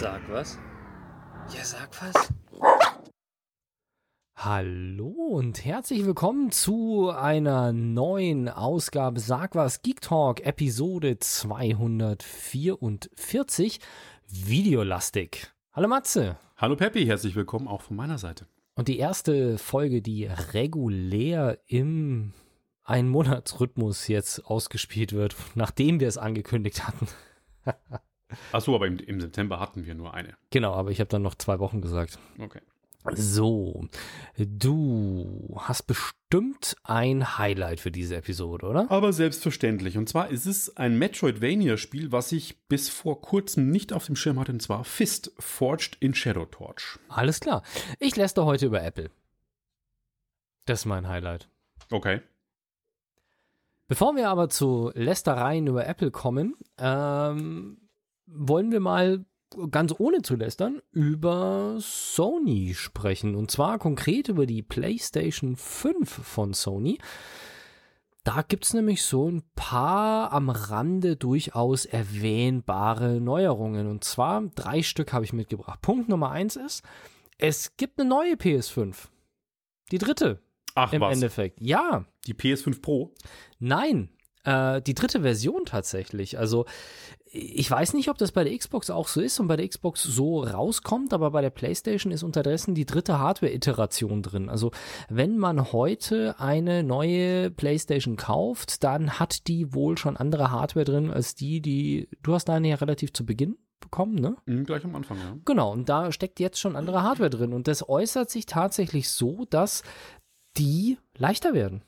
Sag was. Ja, sag was. Hallo und herzlich willkommen zu einer neuen Ausgabe Sag was Geek Talk Episode 244 Videolastik. Hallo Matze. Hallo Peppi, herzlich willkommen auch von meiner Seite. Und die erste Folge, die regulär im Ein-Monats-Rhythmus jetzt ausgespielt wird, nachdem wir es angekündigt hatten. Achso, aber im, im September hatten wir nur eine. Genau, aber ich habe dann noch zwei Wochen gesagt. Okay. So, du hast bestimmt ein Highlight für diese Episode, oder? Aber selbstverständlich. Und zwar ist es ein Metroidvania-Spiel, was ich bis vor kurzem nicht auf dem Schirm hatte, und zwar Fist, Forged in Shadow Torch. Alles klar. Ich lässt heute über Apple. Das ist mein Highlight. Okay. Bevor wir aber zu Lästereien über Apple kommen, ähm, wollen wir mal ganz ohne zu lästern über Sony sprechen. Und zwar konkret über die PlayStation 5 von Sony. Da gibt es nämlich so ein paar am Rande durchaus erwähnbare Neuerungen. Und zwar drei Stück habe ich mitgebracht. Punkt Nummer eins ist, es gibt eine neue PS5. Die dritte. Ach Im was, Endeffekt. Ja. die PS5 Pro? Nein. Äh, die dritte Version tatsächlich. Also ich weiß nicht, ob das bei der Xbox auch so ist und bei der Xbox so rauskommt, aber bei der PlayStation ist unterdessen die dritte Hardware-Iteration drin. Also wenn man heute eine neue PlayStation kauft, dann hat die wohl schon andere Hardware drin als die, die du hast deine ja relativ zu Beginn bekommen, ne? Hm, gleich am Anfang, ja. Genau, und da steckt jetzt schon andere Hardware drin. Und das äußert sich tatsächlich so, dass die leichter werden.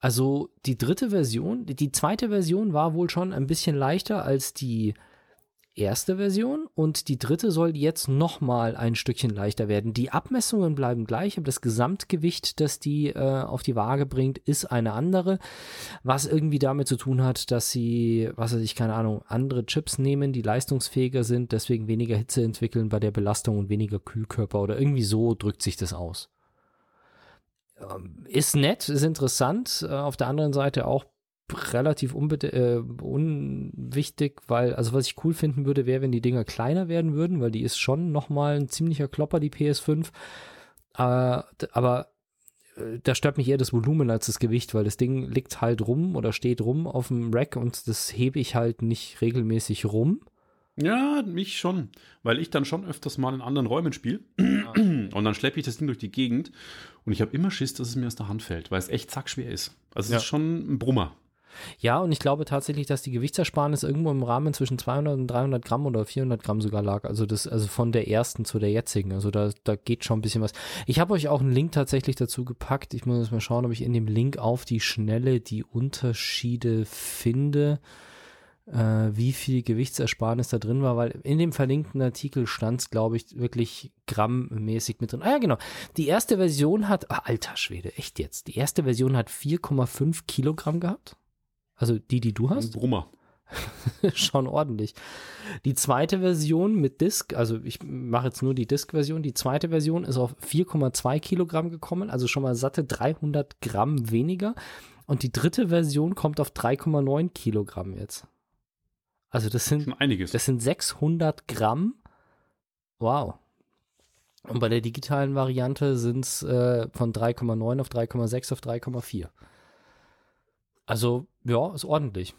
Also die dritte Version, die zweite Version war wohl schon ein bisschen leichter als die erste Version und die dritte soll jetzt noch mal ein Stückchen leichter werden. Die Abmessungen bleiben gleich, aber das Gesamtgewicht, das die äh, auf die Waage bringt, ist eine andere, was irgendwie damit zu tun hat, dass sie, was weiß ich, keine Ahnung, andere Chips nehmen, die leistungsfähiger sind, deswegen weniger Hitze entwickeln bei der Belastung und weniger Kühlkörper oder irgendwie so drückt sich das aus ist nett, ist interessant. Äh, Auf der anderen Seite auch relativ äh, unwichtig, weil, also was ich cool finden würde, wäre, wenn die Dinger kleiner werden würden, weil die ist schon nochmal ein ziemlicher Klopper, die PS5. Äh, aber äh, da stört mich eher das Volumen als das Gewicht, weil das Ding liegt halt rum oder steht rum auf dem Rack und das hebe ich halt nicht regelmäßig rum. Ja, mich schon. Weil ich dann schon öfters mal in anderen Räumen spiele. Und dann schleppe ich das Ding durch die Gegend. Und ich habe immer Schiss, dass es mir aus der Hand fällt, weil es echt zackschwer ist. Also Ja. es ist schon ein Brummer. Ja, und ich glaube tatsächlich, dass die Gewichtsersparnis irgendwo im Rahmen zwischen 200 und 300 Gramm oder 400 Gramm sogar lag. Also das, also von der ersten zu der jetzigen. Also da, da geht schon ein bisschen was. Ich habe euch auch einen Link tatsächlich dazu gepackt. Ich muss jetzt mal schauen, ob ich in dem Link auf die Schnelle die Unterschiede finde, wie viel Gewichtsersparnis da drin war, weil in dem verlinkten Artikel stand es, glaube ich, wirklich grammmäßig mit drin. Ah ja, genau. Die erste Version hat, ah, alter Schwede, echt jetzt. Die erste Version hat 4,5 Kilogramm gehabt. Also die, die du hast, Brummer. schon ordentlich. Die zweite Version mit Disk, also ich mache jetzt nur die Disk-Version, die zweite Version ist auf 4,2 Kilogramm gekommen, also schon mal satte 300 Gramm weniger. Und die dritte Version kommt auf 3,9 Kilogramm jetzt. Also das sind Schon einiges. das sind 600 Gramm. Wow. Und bei der digitalen Variante sind es äh, von 3,9 auf 3,6 auf 3,4. Also, ja, ist ordentlich.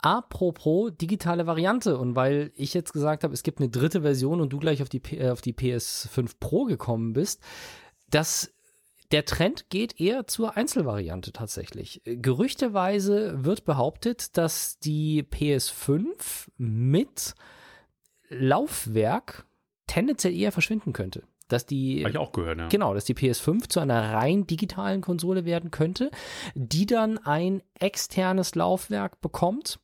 Apropos digitale Variante und weil ich jetzt gesagt habe, es gibt eine dritte Version und du gleich auf die, äh, auf die PS5 Pro gekommen bist, das der Trend geht eher zur Einzelvariante tatsächlich. Gerüchteweise wird behauptet, dass die PS5 mit Laufwerk tendenziell eher verschwinden könnte. Dass die Habe ich auch gehört, ja. Genau, dass die PS5 zu einer rein digitalen Konsole werden könnte, die dann ein externes Laufwerk bekommt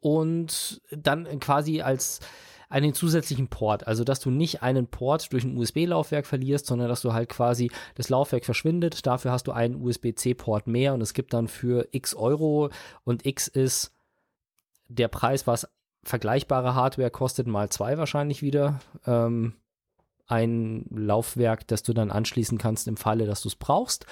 und dann quasi als einen zusätzlichen Port, also dass du nicht einen Port durch ein USB-Laufwerk verlierst, sondern dass du halt quasi das Laufwerk verschwindet, dafür hast du einen USB-C-Port mehr und es gibt dann für x Euro und x ist der Preis, was vergleichbare Hardware kostet, mal zwei wahrscheinlich wieder, ähm, ein Laufwerk, das du dann anschließen kannst im Falle, dass du es brauchst.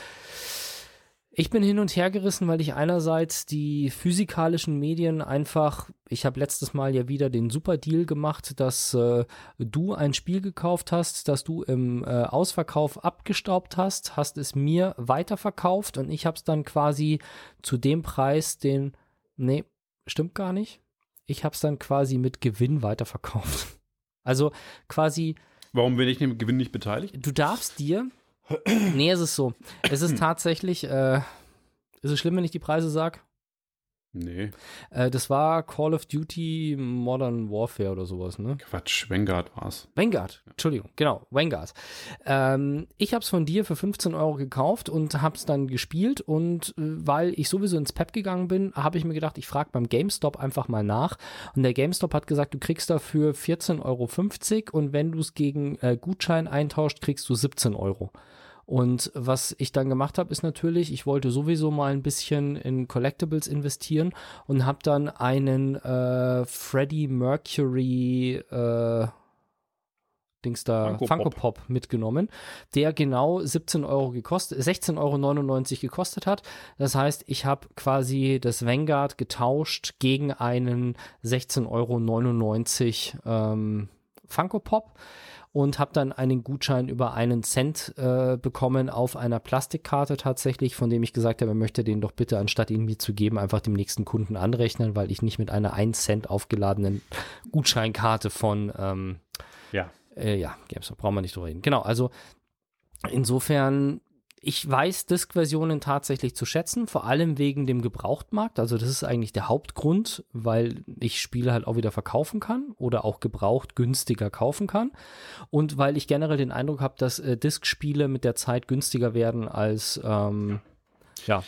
Ich bin hin und her gerissen, weil ich einerseits die physikalischen Medien einfach, ich habe letztes Mal ja wieder den super Deal gemacht, dass äh, du ein Spiel gekauft hast, das du im äh, Ausverkauf abgestaubt hast, hast es mir weiterverkauft und ich habe es dann quasi zu dem Preis, den, nee, stimmt gar nicht. Ich habe es dann quasi mit Gewinn weiterverkauft. Also quasi. Warum bin ich dem Gewinn nicht beteiligt? Du darfst dir nee, es ist so. Es ist tatsächlich, äh, ist es schlimm, wenn ich die Preise sage? Nee. Äh, das war Call of Duty Modern Warfare oder sowas, ne? Quatsch, Vanguard war's. Vanguard, Entschuldigung, genau, Vanguard. Ähm, ich habe es von dir für 15 Euro gekauft und habe es dann gespielt und äh, weil ich sowieso ins Pep gegangen bin, habe ich mir gedacht, ich frage beim GameStop einfach mal nach und der GameStop hat gesagt, du kriegst dafür 14,50 Euro und wenn du es gegen äh, Gutschein eintauscht, kriegst du 17 Euro. Und was ich dann gemacht habe, ist natürlich, ich wollte sowieso mal ein bisschen in Collectibles investieren und habe dann einen äh, Freddie Mercury äh, Dings da Funko, Funko Pop. Pop. mitgenommen, der genau 17 Euro gekostet, 16,99 Euro gekostet hat. Das heißt, ich habe quasi das Vanguard getauscht gegen einen 16,99 Euro ähm, Funko Pop und habe dann einen Gutschein über einen Cent äh, bekommen auf einer Plastikkarte tatsächlich, von dem ich gesagt habe, er möchte den doch bitte, anstatt ihn mir zu geben, einfach dem nächsten Kunden anrechnen, weil ich nicht mit einer 1 Cent aufgeladenen Gutscheinkarte von ähm, ja. Äh, ja, brauchen wir nicht drüber reden. Genau, also insofern ich weiß Disk-Versionen tatsächlich zu schätzen, vor allem wegen dem Gebrauchtmarkt. Also das ist eigentlich der Hauptgrund, weil ich Spiele halt auch wieder verkaufen kann oder auch gebraucht günstiger kaufen kann. Und weil ich generell den Eindruck habe, dass äh, Disk-Spiele mit der Zeit günstiger werden als ähm, ja.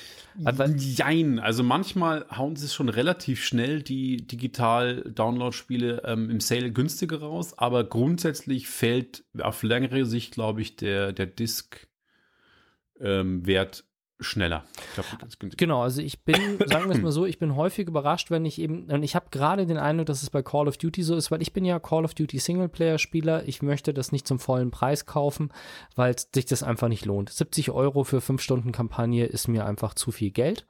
Jein. Also manchmal hauen sie es schon relativ schnell, die Digital-Download-Spiele ähm, im Sale günstiger raus, aber grundsätzlich fällt auf längere Sicht, glaube ich, der, der Disk ähm, Wert schneller. Glaub, genau, also ich bin, sagen wir es mal so, ich bin häufig überrascht, wenn ich eben, und ich habe gerade den Eindruck, dass es bei Call of Duty so ist, weil ich bin ja Call of Duty Singleplayer-Spieler, ich möchte das nicht zum vollen Preis kaufen, weil sich das einfach nicht lohnt. 70 Euro für 5 Stunden Kampagne ist mir einfach zu viel Geld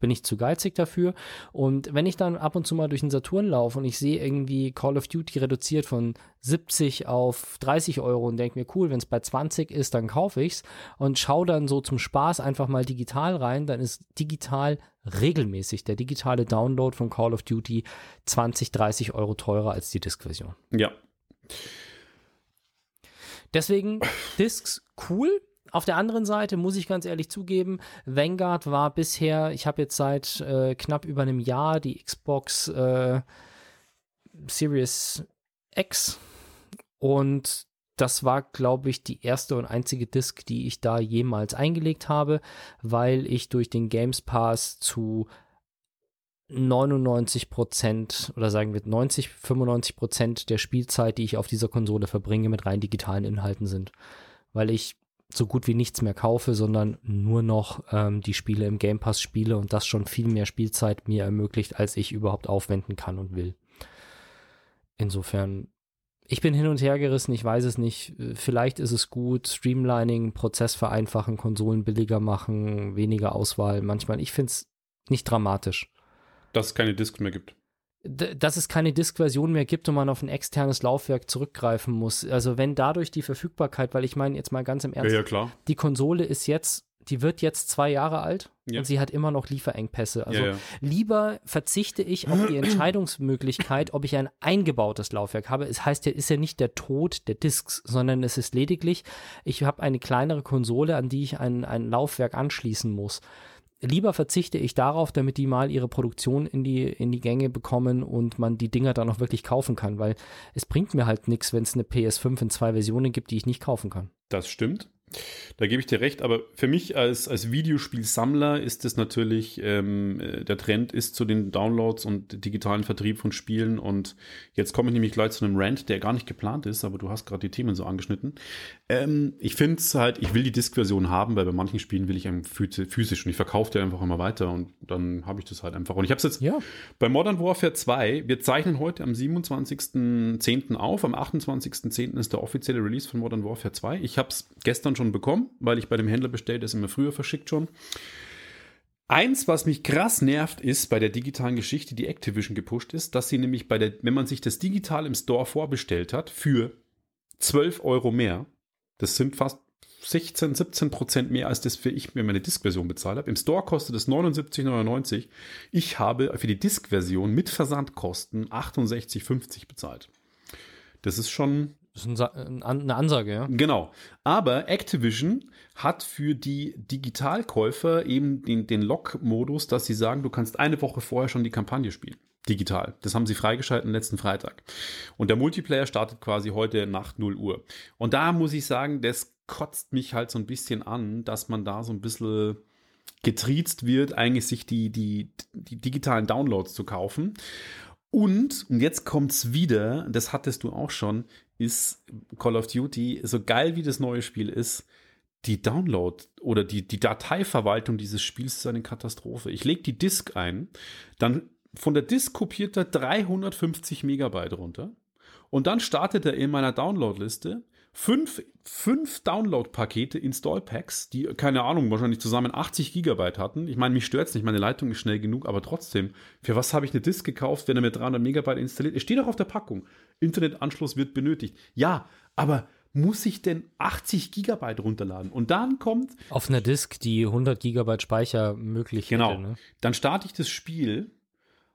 bin ich zu geizig dafür. Und wenn ich dann ab und zu mal durch den Saturn laufe und ich sehe irgendwie Call of Duty reduziert von 70 auf 30 Euro und denke mir, cool, wenn es bei 20 ist, dann kaufe ich es und schaue dann so zum Spaß einfach mal digital rein, dann ist digital regelmäßig der digitale Download von Call of Duty 20, 30 Euro teurer als die Disk-Version. Ja. Deswegen Discs cool, auf der anderen Seite muss ich ganz ehrlich zugeben, Vanguard war bisher, ich habe jetzt seit äh, knapp über einem Jahr die Xbox äh, Series X und das war, glaube ich, die erste und einzige Disc, die ich da jemals eingelegt habe, weil ich durch den Games Pass zu 99 Prozent oder sagen wir 90, 95 Prozent der Spielzeit, die ich auf dieser Konsole verbringe, mit rein digitalen Inhalten sind. Weil ich so gut wie nichts mehr kaufe, sondern nur noch ähm, die Spiele im Game Pass spiele und das schon viel mehr Spielzeit mir ermöglicht, als ich überhaupt aufwenden kann und will. Insofern, ich bin hin und her gerissen, ich weiß es nicht. Vielleicht ist es gut, Streamlining, Prozess vereinfachen, Konsolen billiger machen, weniger Auswahl. Manchmal, ich finde es nicht dramatisch. Dass es keine Discs mehr gibt dass es keine Disk-Version mehr gibt und man auf ein externes Laufwerk zurückgreifen muss. Also wenn dadurch die Verfügbarkeit, weil ich meine jetzt mal ganz im Ernst, ja, ja, die Konsole ist jetzt, die wird jetzt zwei Jahre alt ja. und sie hat immer noch Lieferengpässe. Also lieber verzichte ich auf die Entscheidungsmöglichkeit, ob ich ein eingebautes Laufwerk habe. Es heißt ja, ist ja nicht der Tod der Disks, sondern es ist lediglich, ich habe eine kleinere Konsole, an die ich ein, ein Laufwerk anschließen muss lieber verzichte ich darauf, damit die mal ihre Produktion in die, in die Gänge bekommen und man die Dinger dann auch wirklich kaufen kann, weil es bringt mir halt nichts, wenn es eine PS5 in zwei Versionen gibt, die ich nicht kaufen kann. Das stimmt. Da gebe ich dir recht, aber für mich als, als Videospielsammler ist es natürlich, ähm, äh, der Trend ist zu den Downloads und digitalen Vertrieb von Spielen und jetzt komme ich nämlich gleich zu einem Rant, der gar nicht geplant ist, aber du hast gerade die Themen so angeschnitten. Ähm, ich finde es halt, ich will die Disk-Version haben, weil bei manchen Spielen will ich einem physisch und ich verkaufe die einfach immer weiter und dann habe ich das halt einfach. Und ich habe es jetzt ja. bei Modern Warfare 2, wir zeichnen heute am 27.10. auf, am 28.10. ist der offizielle Release von Modern Warfare 2. Ich habe es gestern schon bekommen, weil ich bei dem Händler bestellt, ist immer früher verschickt schon. Eins, was mich krass nervt, ist bei der digitalen Geschichte, die Activision gepusht ist, dass sie nämlich bei der, wenn man sich das digital im Store vorbestellt hat, für 12 Euro mehr, das sind fast 16, 17 Prozent mehr als das für ich mir meine Disk-Version bezahlt habe. Im Store kostet es 79,99. Ich habe für die Disk-Version mit Versandkosten 68,50 bezahlt. Das ist schon Das ist ein, eine Ansage, ja. Genau. Aber Activision hat für die Digitalkäufer eben den, den Lock-Modus, dass sie sagen, du kannst eine Woche vorher schon die Kampagne spielen. Digital. Das haben sie freigeschaltet letzten Freitag. Und der Multiplayer startet quasi heute Nacht 0 Uhr. Und da muss ich sagen, das kotzt mich halt so ein bisschen an, dass man da so ein bisschen getriezt wird, eigentlich sich die, die, die digitalen Downloads zu kaufen. Und, und jetzt kommt's wieder, das hattest du auch schon, ist Call of Duty, so geil wie das neue Spiel ist, die Download oder die, die Dateiverwaltung dieses Spiels ist eine Katastrophe. Ich lege die Disk ein, dann von der Disk kopiert er 350 Megabyte runter und dann startet er in meiner Downloadliste fünf, fünf Download-Pakete, Install-Packs, die, keine Ahnung, wahrscheinlich zusammen 80 Gigabyte hatten. Ich meine, mich stört es nicht, meine Leitung ist schnell genug, aber trotzdem, für was habe ich eine Disk gekauft, wenn er mit 300 Megabyte installiert? Es steht auch auf der Packung, Internetanschluss wird benötigt. Ja, aber muss ich denn 80 Gigabyte runterladen? Und dann kommt. Auf einer Disk, die 100 Gigabyte Speicher möglich Genau. hätte. Ne? Dann starte ich das Spiel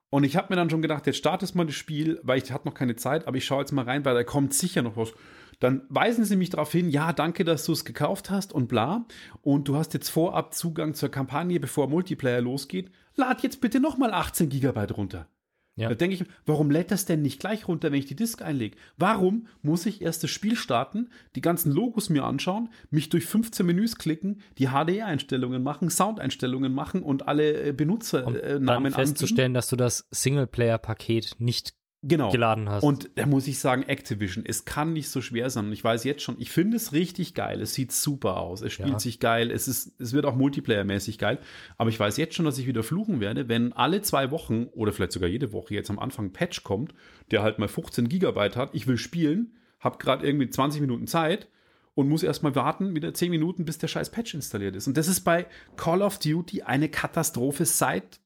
und ich habe mir dann schon gedacht, jetzt startest mal das Spiel, weil ich hatte noch keine Zeit, aber ich schaue jetzt mal rein, weil da kommt sicher noch was. Dann weisen sie mich darauf hin, ja, danke, dass du es gekauft hast und bla. Und du hast jetzt vorab Zugang zur Kampagne, bevor Multiplayer losgeht. Lad jetzt bitte nochmal 18 Gigabyte runter. Ja. Da denke ich, warum lädt das denn nicht gleich runter, wenn ich die Disk einlege? Warum muss ich erst das Spiel starten, die ganzen Logos mir anschauen, mich durch 15 Menüs klicken, die HDR-Einstellungen machen, Soundeinstellungen machen und alle äh, Um Benutzernamen dann angeben? festzustellen, dass du das Singleplayer-Paket nicht genau. geladen hast. Und da muss ich sagen, Activision, es kann nicht so schwer sein. Und ich weiß jetzt schon, ich finde es richtig geil. Es sieht super aus. Es spielt Ja. sich geil. Es, ist, es wird auch Multiplayer-mäßig geil. Aber ich weiß jetzt schon, dass ich wieder fluchen werde, wenn alle zwei Wochen oder vielleicht sogar jede Woche jetzt am Anfang ein Patch kommt, der halt mal 15 Gigabyte hat. Ich will spielen, habe gerade irgendwie 20 Minuten Zeit und muss erstmal warten, wieder 10 Minuten, bis der scheiß Patch installiert ist. Und das ist bei Call of Duty eine Katastrophe seit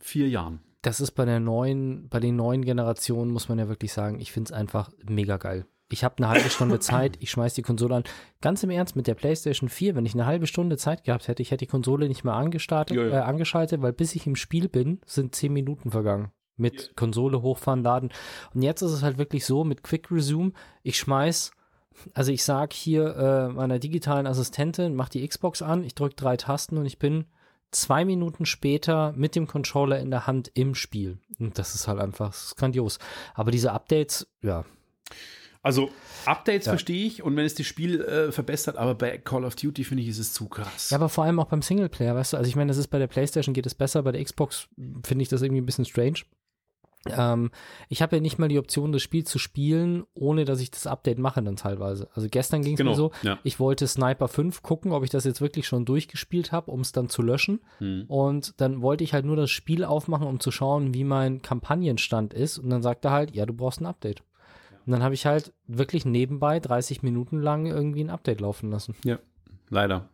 vier Jahren. Das ist bei der neuen, bei den neuen Generationen, muss man ja wirklich sagen, ich finde es einfach mega geil. Ich habe eine halbe Stunde Zeit, ich schmeiß die Konsole an. Ganz im Ernst, mit der PlayStation 4, wenn ich eine halbe Stunde Zeit gehabt hätte, ich hätte die Konsole nicht mehr angestartet, Ja, ja. Äh, angeschaltet, weil bis ich im Spiel bin, sind zehn Minuten vergangen. Mit Konsole hochfahren, laden. Und jetzt ist es halt wirklich so, mit Quick Resume, ich schmeiß, also ich sag hier äh, meiner digitalen Assistentin, mach die Xbox an, ich drücke drei Tasten und ich bin zwei Minuten später mit dem Controller in der Hand im Spiel. Und das ist halt einfach, ist grandios. Aber diese Updates, ja, Also Updates Ja. verstehe ich und wenn es das Spiel äh, verbessert, aber bei Call of Duty finde ich, ist es zu krass. Ja, aber vor allem auch beim Singleplayer, weißt du, also ich meine, das ist bei der PlayStation geht es besser, bei der Xbox finde ich das irgendwie ein bisschen strange. Ähm, ich habe ja nicht mal die Option, das Spiel zu spielen, ohne dass ich das Update mache dann teilweise. Also gestern ging es Genau, mir so, ja. ich wollte Sniper 5 gucken, ob ich das jetzt wirklich schon durchgespielt habe, um es dann zu löschen. Hm. Und dann wollte ich halt nur das Spiel aufmachen, um zu schauen, wie mein Kampagnenstand ist. Und dann sagte er halt, ja, du brauchst ein Update. Und dann habe ich halt wirklich nebenbei 30 Minuten lang irgendwie ein Update laufen lassen. ja, leider.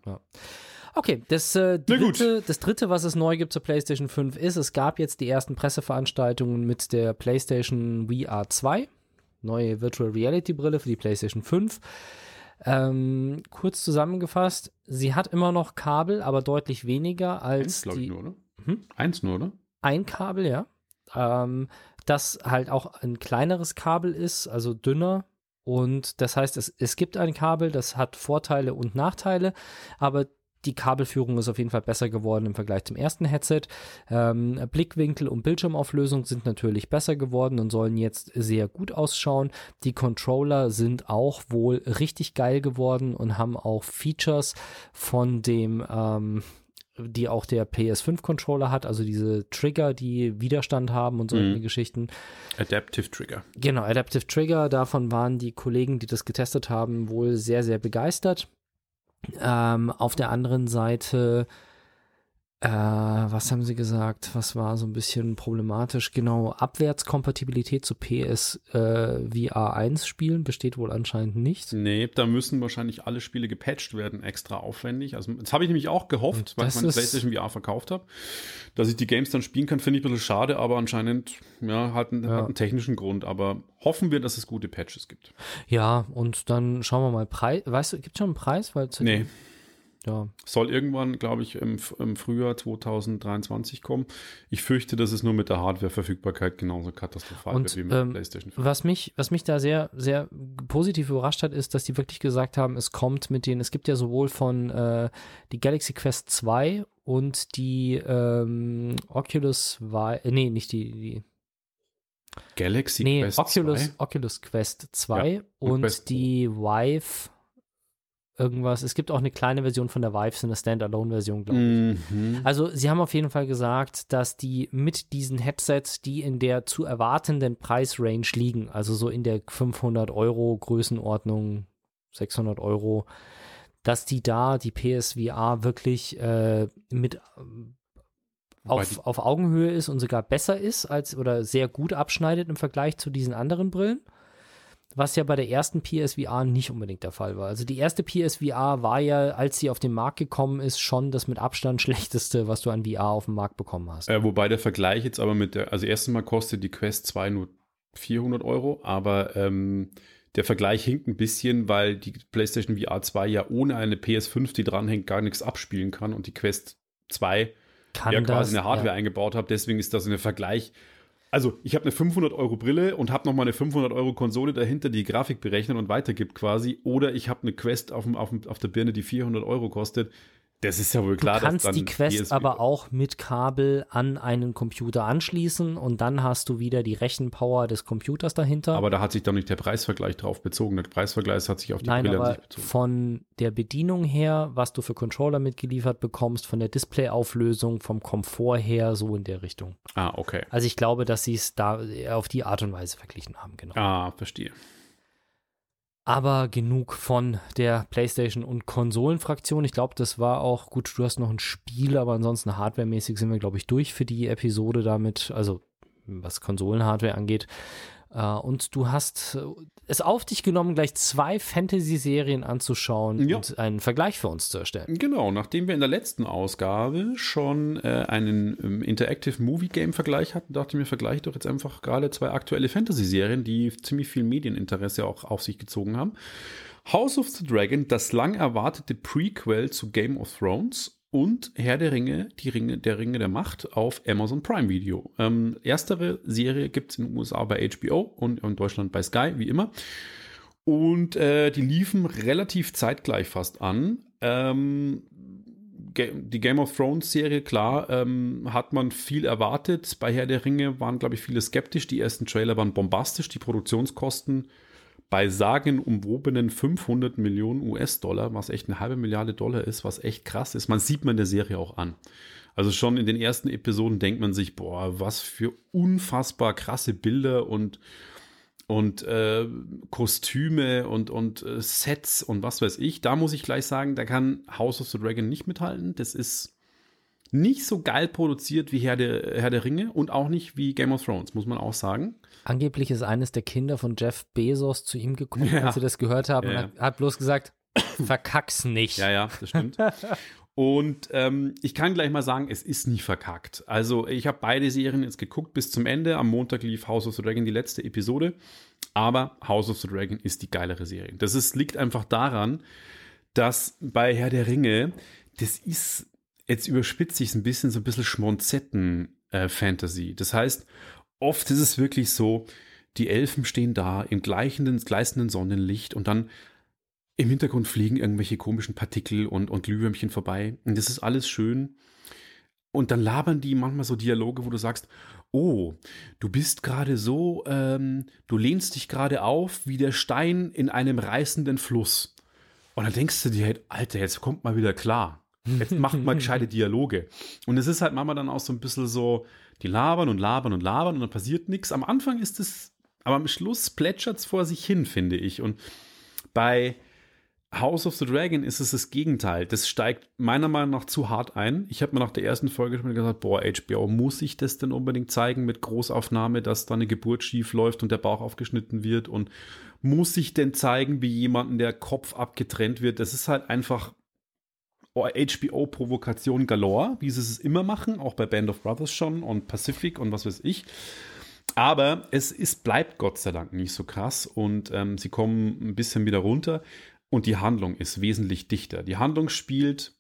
Okay, das, äh, dritte, das dritte, was es neu gibt zur PlayStation 5 ist, es gab jetzt die ersten Presseveranstaltungen mit der PlayStation VR 2, neue Virtual Reality Brille für die PlayStation 5. Ähm, kurz zusammengefasst, sie hat immer noch Kabel, aber deutlich weniger Eins, als glaube ich, nur, oder? Hm? Eins nur, oder? ein Kabel, ja. Ähm, das halt auch ein kleineres Kabel ist, also dünner. Und das heißt, es, es gibt ein Kabel, das hat Vorteile und Nachteile, aber die Kabelführung ist auf jeden Fall besser geworden im Vergleich zum ersten Headset. Ähm, Blickwinkel und Bildschirmauflösung sind natürlich besser geworden und sollen jetzt sehr gut ausschauen. Die Controller sind auch wohl richtig geil geworden und haben auch Features von dem ähm, die auch der PS5-Controller hat, also diese Trigger, die Widerstand haben und solche Mhm. Geschichten. Adaptive Trigger. Genau, Adaptive Trigger, davon waren die Kollegen, die das getestet haben, wohl sehr, sehr begeistert. Ähm, auf der anderen Seite Äh, was haben sie gesagt? Was war so ein bisschen problematisch? Genau, Abwärtskompatibilität zu PS äh, VR 1 Spielen besteht wohl anscheinend nicht. Nee, da müssen wahrscheinlich alle Spiele gepatcht werden, extra aufwendig. Also, das habe ich nämlich auch gehofft, weil ich meine PlayStation VR verkauft habe. Dass ich die Games dann spielen kann, finde ich ein bisschen schade, aber anscheinend ja, hat, einen, ja. hat einen technischen Grund. Aber hoffen wir, dass es gute Patches gibt. Ja, und dann schauen wir mal. Preis, weißt du, gibt es schon einen Preis? Weil nee ja. Soll irgendwann, glaube ich, im, im, Frühjahr 2023 kommen. Ich fürchte, dass es nur mit der Hardware-Verfügbarkeit genauso katastrophal Und, wird wie mit ähm, PlayStation 5. Was mich, was mich da sehr, sehr positiv überrascht hat, ist, dass die wirklich gesagt haben, es kommt mit den, es gibt ja sowohl von äh, die Galaxy Quest 2 und die ähm, Oculus, war, äh, nee, nicht die, die Galaxy nee, Quest Oculus, 2? Oculus Quest 2 ja, und, und Quest die Vive irgendwas. Es gibt auch eine kleine Version von der Vive, eine Standalone-Version, glaube ich. Mhm. Also sie haben auf jeden Fall gesagt, dass die mit diesen Headsets, die in der zu erwartenden Preisrange liegen, also so in der 500 Euro Größenordnung, 600 Euro, dass die da die PSVR wirklich äh, mit äh, auf, auf Augenhöhe ist und sogar besser ist als oder sehr gut abschneidet im Vergleich zu diesen anderen Brillen was ja bei der ersten PSVR nicht unbedingt der Fall war. Also die erste PSVR war ja, als sie auf den Markt gekommen ist, schon das mit Abstand schlechteste, was du an VR auf dem Markt bekommen hast. Äh, wobei der Vergleich jetzt aber mit der, also erstens mal kostet die Quest 2 nur 400 Euro, aber ähm, der Vergleich hinkt ein bisschen, weil die PlayStation VR 2 ja ohne eine PS5, die dranhängt, gar nichts abspielen kann und die Quest 2 kann ja quasi das, eine Hardware ja. eingebaut hat. Deswegen ist das ein Vergleich also ich habe eine 500 Euro Brille und habe nochmal eine 500 Euro Konsole dahinter, die Grafik berechnet und weitergibt quasi. Oder ich habe eine Quest auf, dem, auf, dem, auf der Birne, die 400 Euro kostet. Das ist ja wohl klar. Du kannst dass dann die Quest PSV aber auch mit Kabel an einen Computer anschließen und dann hast du wieder die Rechenpower des Computers dahinter. Aber da hat sich doch nicht der Preisvergleich drauf bezogen. Der Preisvergleich hat sich auf die Nein, Brille aber bezogen. Von der Bedienung her, was du für Controller mitgeliefert bekommst, von der Displayauflösung, vom Komfort her, so in der Richtung. Ah, okay. Also ich glaube, dass sie es da auf die Art und Weise verglichen haben, genau. Ah, verstehe. Aber genug von der PlayStation und Konsolenfraktion. Ich glaube, das war auch gut. Du hast noch ein Spiel, aber ansonsten hardwaremäßig sind wir, glaube ich, durch für die Episode damit. Also was Konsolenhardware angeht. Äh, und du hast äh, es auf dich genommen, gleich zwei Fantasy-Serien anzuschauen ja. und einen Vergleich für uns zu erstellen. Genau, nachdem wir in der letzten Ausgabe schon äh, einen ähm, Interactive Movie Game Vergleich hatten, dachte ich mir, vergleiche doch jetzt einfach gerade zwei aktuelle Fantasy-Serien, die ziemlich viel Medieninteresse auch auf sich gezogen haben. House of the Dragon, das lang erwartete Prequel zu Game of Thrones und Herr der Ringe, die Ringe, der Ringe der Macht auf Amazon Prime Video. Ähm, erstere Serie gibt es in den USA bei HBO und in Deutschland bei Sky, wie immer. Und äh, die liefen relativ zeitgleich fast an. Ähm, die Game of Thrones Serie, klar, ähm, hat man viel erwartet. Bei Herr der Ringe waren, glaube ich, viele skeptisch. Die ersten Trailer waren bombastisch. Die Produktionskosten bei sagenumwobenen 500 Millionen US-Dollar, was echt eine halbe Milliarde Dollar ist, was echt krass ist. Man sieht man der Serie auch an. Also schon in den ersten Episoden denkt man sich, boah, was für unfassbar krasse Bilder und und äh, Kostüme und, und äh, Sets und was weiß ich. Da muss ich gleich sagen, da kann House of the Dragon nicht mithalten. Das ist nicht so geil produziert wie Herr der, Herr der Ringe und auch nicht wie Game of Thrones, muss man auch sagen. Angeblich ist eines der Kinder von Jeff Bezos zu ihm gekommen, ja. als sie das gehört haben ja, und hat, hat bloß gesagt, verkack's nicht. Ja, ja, das stimmt. Und ähm, ich kann gleich mal sagen, es ist nie verkackt. Also ich habe beide Serien jetzt geguckt bis zum Ende. Am Montag lief House of the Dragon die letzte Episode. Aber House of the Dragon ist die geilere Serie. Das ist, liegt einfach daran, dass bei Herr der Ringe, das ist jetzt überspitze ich es ein bisschen, so ein bisschen Schmonzetten-Fantasy. Äh, das heißt, oft ist es wirklich so, die Elfen stehen da im gleichenden, gleißenden Sonnenlicht und dann im Hintergrund fliegen irgendwelche komischen Partikel und, und Glühwürmchen vorbei. Und das ist alles schön. Und dann labern die manchmal so Dialoge, wo du sagst, oh, du bist gerade so, ähm, du lehnst dich gerade auf wie der Stein in einem reißenden Fluss. Und dann denkst du dir halt, Alter, jetzt kommt mal wieder klar. Jetzt macht mal gescheite Dialoge. Und es ist halt manchmal dann auch so ein bisschen so, die labern und labern und labern und dann passiert nichts. Am Anfang ist es, aber am Schluss plätschert es vor sich hin, finde ich. Und bei House of the Dragon ist es das Gegenteil. Das steigt meiner Meinung nach zu hart ein. Ich habe mir nach der ersten Folge schon gesagt, boah, HBO, muss ich das denn unbedingt zeigen mit Großaufnahme, dass da eine Geburt schief läuft und der Bauch aufgeschnitten wird? Und muss ich denn zeigen, wie jemanden der Kopf abgetrennt wird? Das ist halt einfach HBO-Provokation galore, wie sie es immer machen, auch bei Band of Brothers schon und Pacific und was weiß ich. Aber es ist, bleibt Gott sei Dank nicht so krass und ähm, sie kommen ein bisschen wieder runter und die Handlung ist wesentlich dichter. Die Handlung spielt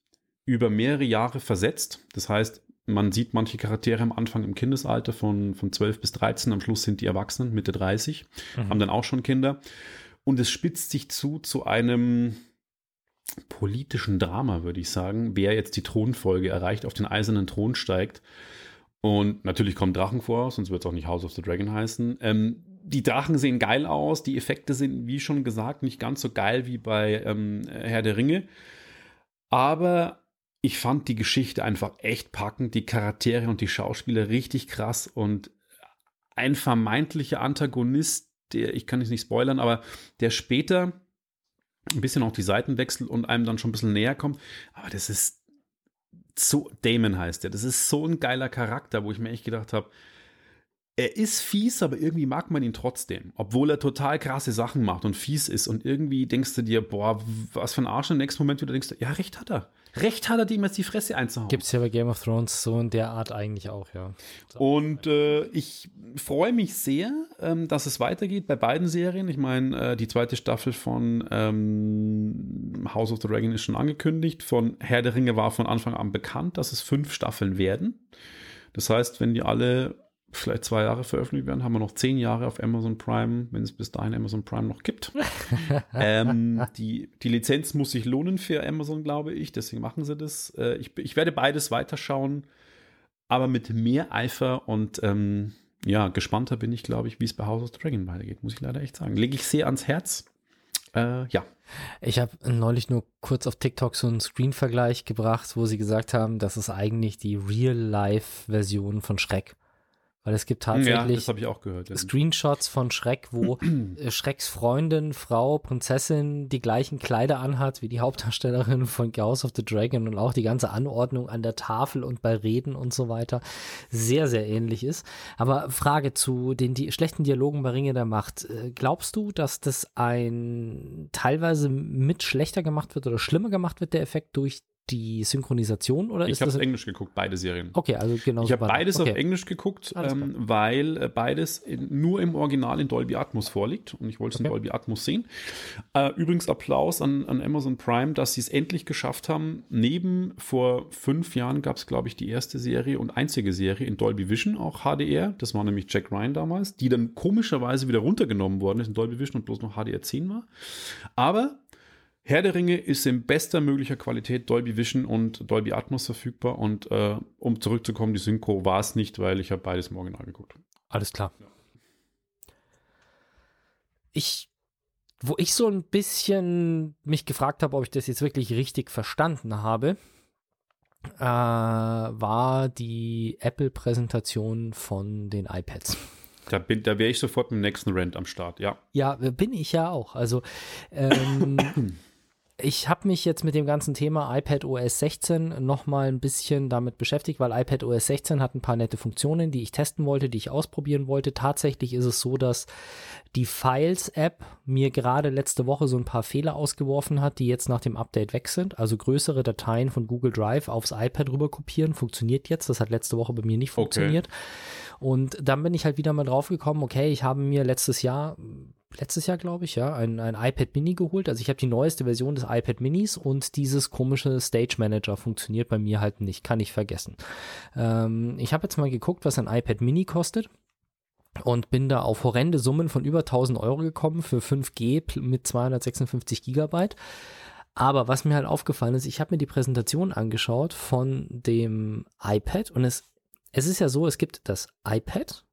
über mehrere Jahre versetzt. Das heißt, man sieht manche Charaktere am Anfang im Kindesalter von, von 12 bis 13, am Schluss sind die Erwachsenen, Mitte 30, mhm. haben dann auch schon Kinder. Und es spitzt sich zu zu einem politischen Drama, würde ich sagen, wer jetzt die Thronfolge erreicht, auf den eisernen Thron steigt. Und natürlich kommen Drachen vor, sonst wird es auch nicht House of the Dragon heißen. Ähm, die Drachen sehen geil aus, die Effekte sind, wie schon gesagt, nicht ganz so geil wie bei ähm, Herr der Ringe. Aber ich fand die Geschichte einfach echt packend, die Charaktere und die Schauspieler richtig krass und ein vermeintlicher Antagonist, der, ich kann es nicht spoilern, aber der später ein bisschen auch die Seiten wechselt und einem dann schon ein bisschen näher kommt. Aber das ist so, Damon heißt der, das ist so ein geiler Charakter, wo ich mir echt gedacht habe, er ist fies, aber irgendwie mag man ihn trotzdem. Obwohl er total krasse Sachen macht und fies ist. Und irgendwie denkst du dir, boah, was für ein Arsch. Im nächsten Moment wieder denkst du, ja, recht hat er. Recht hat er, ihm jetzt die Fresse einzuhauen. Gibt es ja bei Game of Thrones so in der Art eigentlich auch, ja. Und äh, ich freue mich sehr, ähm, dass es weitergeht bei beiden Serien. Ich meine, äh, die zweite Staffel von ähm, House of the Dragon ist schon angekündigt. Von Herr der Ringe war von Anfang an bekannt, dass es fünf Staffeln werden. Das heißt, wenn die alle vielleicht zwei Jahre veröffentlicht werden, haben wir noch zehn Jahre auf Amazon Prime, wenn es bis dahin Amazon Prime noch gibt. ähm, die, die Lizenz muss sich lohnen für Amazon, glaube ich, deswegen machen sie das. Äh, ich, ich werde beides weiterschauen, aber mit mehr Eifer und ähm, ja, gespannter bin ich, glaube ich, wie es bei House of the Dragon weitergeht, muss ich leider echt sagen. Lege ich sehr ans Herz. Äh, ja. Ich habe neulich nur kurz auf TikTok so einen Screen-Vergleich gebracht, wo sie gesagt haben, das ist eigentlich die Real-Life-Version von Schreck. Weil es gibt tatsächlich ja, gehört, ja. Screenshots von Schreck, wo äh, Schrecks Freundin, Frau, Prinzessin die gleichen Kleider anhat wie die Hauptdarstellerin von House of the Dragon und auch die ganze Anordnung an der Tafel und bei Reden und so weiter sehr, sehr ähnlich ist. Aber Frage zu den die schlechten Dialogen bei Ringe der Macht. Äh, glaubst du, dass das ein teilweise mit schlechter gemacht wird oder schlimmer gemacht wird, der Effekt durch die Synchronisation oder ich habe Englisch geguckt, beide Serien. Okay, also genau. Ich habe beides okay. auf Englisch geguckt, ähm, weil äh, beides in, nur im Original in Dolby Atmos vorliegt und ich wollte es okay. in Dolby Atmos sehen. Äh, übrigens Applaus an, an Amazon Prime, dass sie es endlich geschafft haben. Neben vor fünf Jahren gab es, glaube ich, die erste Serie und einzige Serie in Dolby Vision, auch HDR. Das war nämlich Jack Ryan damals, die dann komischerweise wieder runtergenommen worden ist in Dolby Vision und bloß noch HDR 10 war. Aber Herr der Ringe ist in bester möglicher Qualität Dolby Vision und Dolby Atmos verfügbar. Und äh, um zurückzukommen, die Synchro war es nicht, weil ich habe beides im Original geguckt. Alles klar. Ja. Ich, wo ich so ein bisschen mich gefragt habe, ob ich das jetzt wirklich richtig verstanden habe, äh, war die Apple-Präsentation von den iPads. Da, da wäre ich sofort mit dem nächsten Rant am Start, ja. Ja, bin ich ja auch. Also ähm, ich habe mich jetzt mit dem ganzen Thema iPad OS 16 nochmal ein bisschen damit beschäftigt, weil iPad OS 16 hat ein paar nette Funktionen, die ich testen wollte, die ich ausprobieren wollte. Tatsächlich ist es so, dass die Files-App mir gerade letzte Woche so ein paar Fehler ausgeworfen hat, die jetzt nach dem Update weg sind. Also größere Dateien von Google Drive aufs iPad rüber kopieren, funktioniert jetzt. Das hat letzte Woche bei mir nicht funktioniert. Okay. Und dann bin ich halt wieder mal drauf gekommen, okay, ich habe mir letztes Jahr letztes Jahr, glaube ich, ja, ein, ein iPad Mini geholt. Also ich habe die neueste Version des iPad Minis und dieses komische Stage Manager funktioniert bei mir halt nicht, kann ich vergessen. Ähm, ich habe jetzt mal geguckt, was ein iPad Mini kostet und bin da auf horrende Summen von über 1000 Euro gekommen für 5G mit 256 Gigabyte. Aber was mir halt aufgefallen ist, ich habe mir die Präsentation angeschaut von dem iPad und es, es ist ja so, es gibt das iPad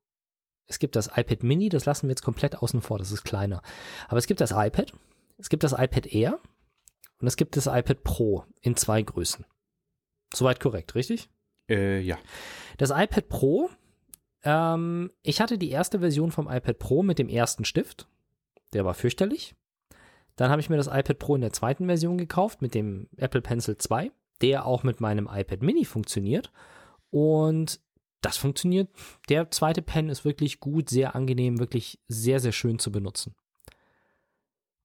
es gibt das iPad Mini, das lassen wir jetzt komplett außen vor, das ist kleiner. Aber es gibt das iPad, es gibt das iPad Air und es gibt das iPad Pro in zwei Größen. Soweit korrekt, richtig? Äh, ja. Das iPad Pro, ähm, ich hatte die erste Version vom iPad Pro mit dem ersten Stift. Der war fürchterlich. Dann habe ich mir das iPad Pro in der zweiten Version gekauft mit dem Apple Pencil 2, der auch mit meinem iPad Mini funktioniert. Und das funktioniert. Der zweite Pen ist wirklich gut, sehr angenehm, wirklich sehr, sehr schön zu benutzen.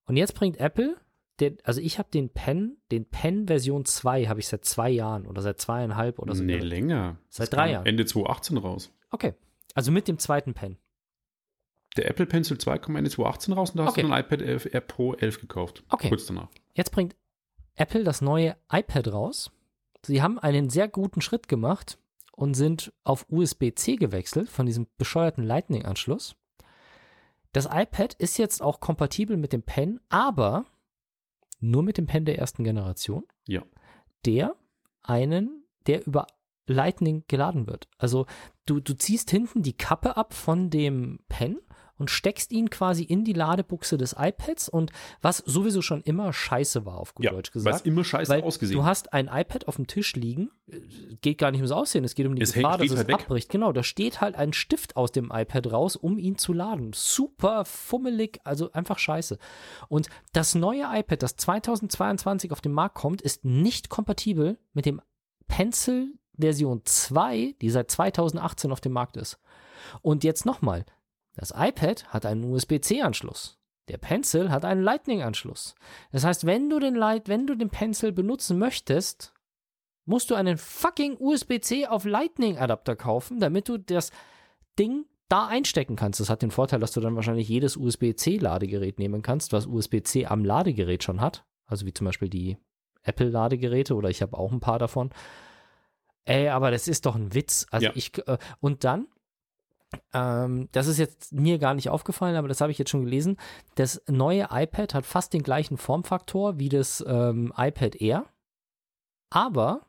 Und jetzt bringt Apple, der, also ich habe den Pen, den Pen Version 2 habe ich seit zwei Jahren oder seit zweieinhalb oder so. Nee, länger. Seit Das drei Jahren. Ende 2018 raus. Okay. Also mit dem zweiten Pen. Der Apple Pencil 2 kam Ende 2018 raus und da hast Okay. du ein iPad 11 Air Pro 11 gekauft. Okay. Kurz danach. Jetzt bringt Apple das neue iPad raus. Sie haben einen sehr guten Schritt gemacht und sind auf USB-C gewechselt von diesem bescheuerten Lightning-Anschluss. Das iPad ist jetzt auch kompatibel mit dem Pen, aber nur mit dem Pen der ersten Generation, Ja. der einen, der über Lightning geladen wird. Also du, du ziehst hinten die Kappe ab von dem Pen und steckst ihn quasi in die Ladebuchse des iPads und was sowieso schon immer scheiße war, auf gut Ja, Deutsch gesagt. immer scheiße Weil ausgesehen du hast ein iPad auf dem Tisch liegen, äh, geht gar nicht ums Aussehen, es geht um die Es Gefahr, hängt- dass es halt weg. abbricht. Genau, da steht halt ein Stift aus dem iPad raus, um ihn zu laden. Super fummelig, also einfach scheiße. Und das neue iPad, das 2022 auf den Markt kommt, ist nicht kompatibel mit dem Pencil Version 2, die seit 2018 auf dem Markt ist. Und jetzt nochmal, das iPad hat einen USB-C-Anschluss. Der Pencil hat einen Lightning-Anschluss. Das heißt, wenn du den Light, wenn du den Pencil benutzen möchtest, musst du einen fucking USB-C auf Lightning-Adapter kaufen, damit du das Ding da einstecken kannst. Das hat den Vorteil, dass du dann wahrscheinlich jedes USB-C-Ladegerät nehmen kannst, was USB-C am Ladegerät schon hat. Also wie zum Beispiel die Apple-Ladegeräte oder ich habe auch ein paar davon. Ey, aber das ist doch ein Witz. Also Ja. ich, äh, und dann, ähm, das ist jetzt mir gar nicht aufgefallen, aber das habe ich jetzt schon gelesen. Das neue iPad hat fast den gleichen Formfaktor wie das ähm, iPad Air. Aber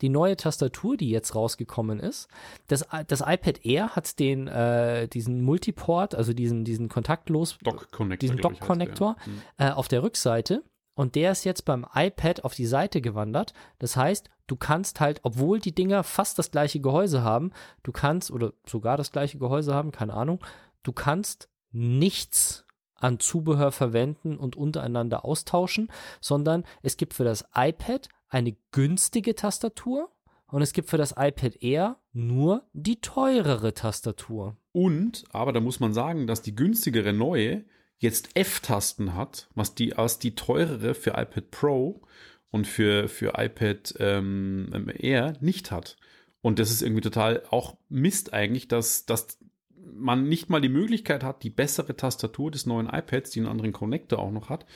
die neue Tastatur, die jetzt rausgekommen ist, das, das iPad Air hat den, äh, diesen Multiport, also diesen, diesen kontaktlos Dock-Connector. diesen Dock-Connector. der. Hm. äh, auf der Rückseite und der ist jetzt beim iPad auf die Seite gewandert. Das heißt, du kannst halt, obwohl die Dinger fast das gleiche Gehäuse haben, du kannst, oder sogar das gleiche Gehäuse haben, keine Ahnung, du kannst nichts an Zubehör verwenden und untereinander austauschen, sondern es gibt für das iPad eine günstige Tastatur und es gibt für das iPad Air nur die teurere Tastatur. Und, aber da muss man sagen, dass die günstigere neue jetzt F-Tasten hat, was die als die teurere für iPad Pro und für, für iPad ähm, Air nicht hat. Und das ist irgendwie total auch Mist eigentlich, dass, dass man nicht mal die Möglichkeit hat, die bessere Tastatur des neuen iPads, die einen anderen Connector auch noch hat,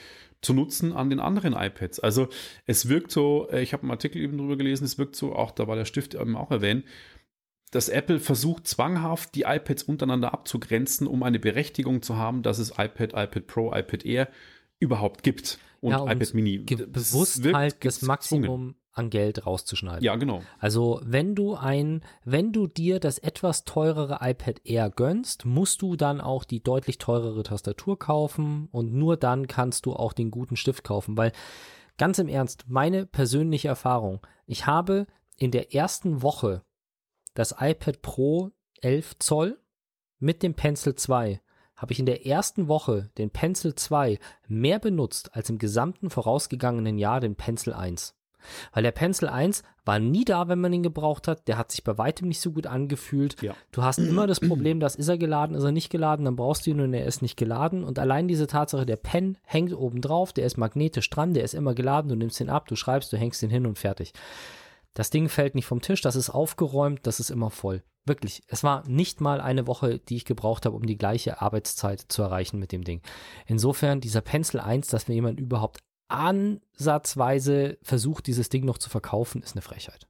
zu nutzen an den anderen iPads. Also es wirkt so, äh, ich habe einen Artikel eben drüber gelesen, es wirkt so, auch da war der Stift eben auch erwähnt, dass Apple versucht zwanghaft die iPads untereinander abzugrenzen, um eine Berechtigung zu haben, dass es iPad, iPad Pro, iPad Air überhaupt gibt und, Ja, und iPad Mini. Bewusst wirkt halt das. Maximum an Geld rauszuschneiden. Ja, genau. Also wenn du ein, wenn du dir das etwas teurere iPad Air gönnst, musst du dann auch die deutlich teurere Tastatur kaufen und nur dann kannst du auch den guten Stift kaufen, weil ganz im Ernst, meine persönliche Erfahrung, ich habe in der ersten Woche das iPad Pro 11 Zoll mit dem Pencil 2 habe ich in der ersten Woche den Pencil 2 mehr benutzt als im gesamten vorausgegangenen Jahr den Pencil 1. Weil der Pencil 1 war nie da, wenn man ihn gebraucht hat. Der hat sich bei weitem nicht so gut angefühlt. Ja. Du hast immer das Problem, dass ist er geladen, ist er nicht geladen, dann brauchst du ihn und er ist nicht geladen. Und allein diese Tatsache, der Pen hängt oben drauf, der ist magnetisch dran, der ist immer geladen, du nimmst ihn ab, du schreibst, du hängst ihn hin und fertig. Das Ding fällt nicht vom Tisch, das ist aufgeräumt, das ist immer voll. Wirklich. Es war nicht mal eine Woche, die ich gebraucht habe, um die gleiche Arbeitszeit zu erreichen mit dem Ding. Insofern, dieser Pencil 1, dass mir jemand überhaupt ansatzweise versucht, dieses Ding noch zu verkaufen, ist eine Frechheit.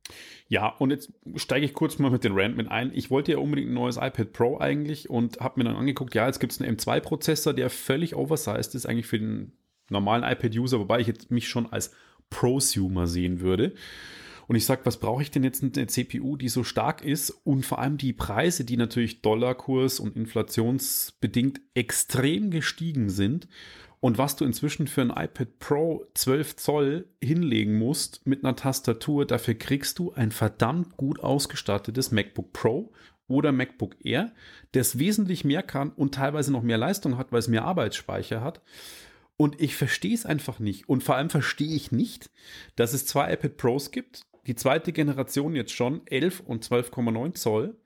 Ja, und jetzt steige ich kurz mal mit den Rand mit ein. Ich wollte ja unbedingt ein neues iPad Pro eigentlich und habe mir dann angeguckt, ja, jetzt gibt es einen M2-Prozessor, der völlig oversized ist, eigentlich für den normalen iPad-User, wobei ich jetzt mich schon als Prosumer sehen würde. Und ich sage, was brauche ich denn jetzt eine CPU, die so stark ist und vor allem die Preise, die natürlich Dollarkurs und inflationsbedingt extrem gestiegen sind und was du inzwischen für ein iPad Pro 12 Zoll hinlegen musst mit einer Tastatur, dafür kriegst du ein verdammt gut ausgestattetes MacBook Pro oder MacBook Air, das wesentlich mehr kann und teilweise noch mehr Leistung hat, weil es mehr Arbeitsspeicher hat. Und ich verstehe es einfach nicht. Und vor allem verstehe ich nicht, dass es zwei iPad Pros gibt, die zweite Generation jetzt schon, 11 und 12,9 Zoll.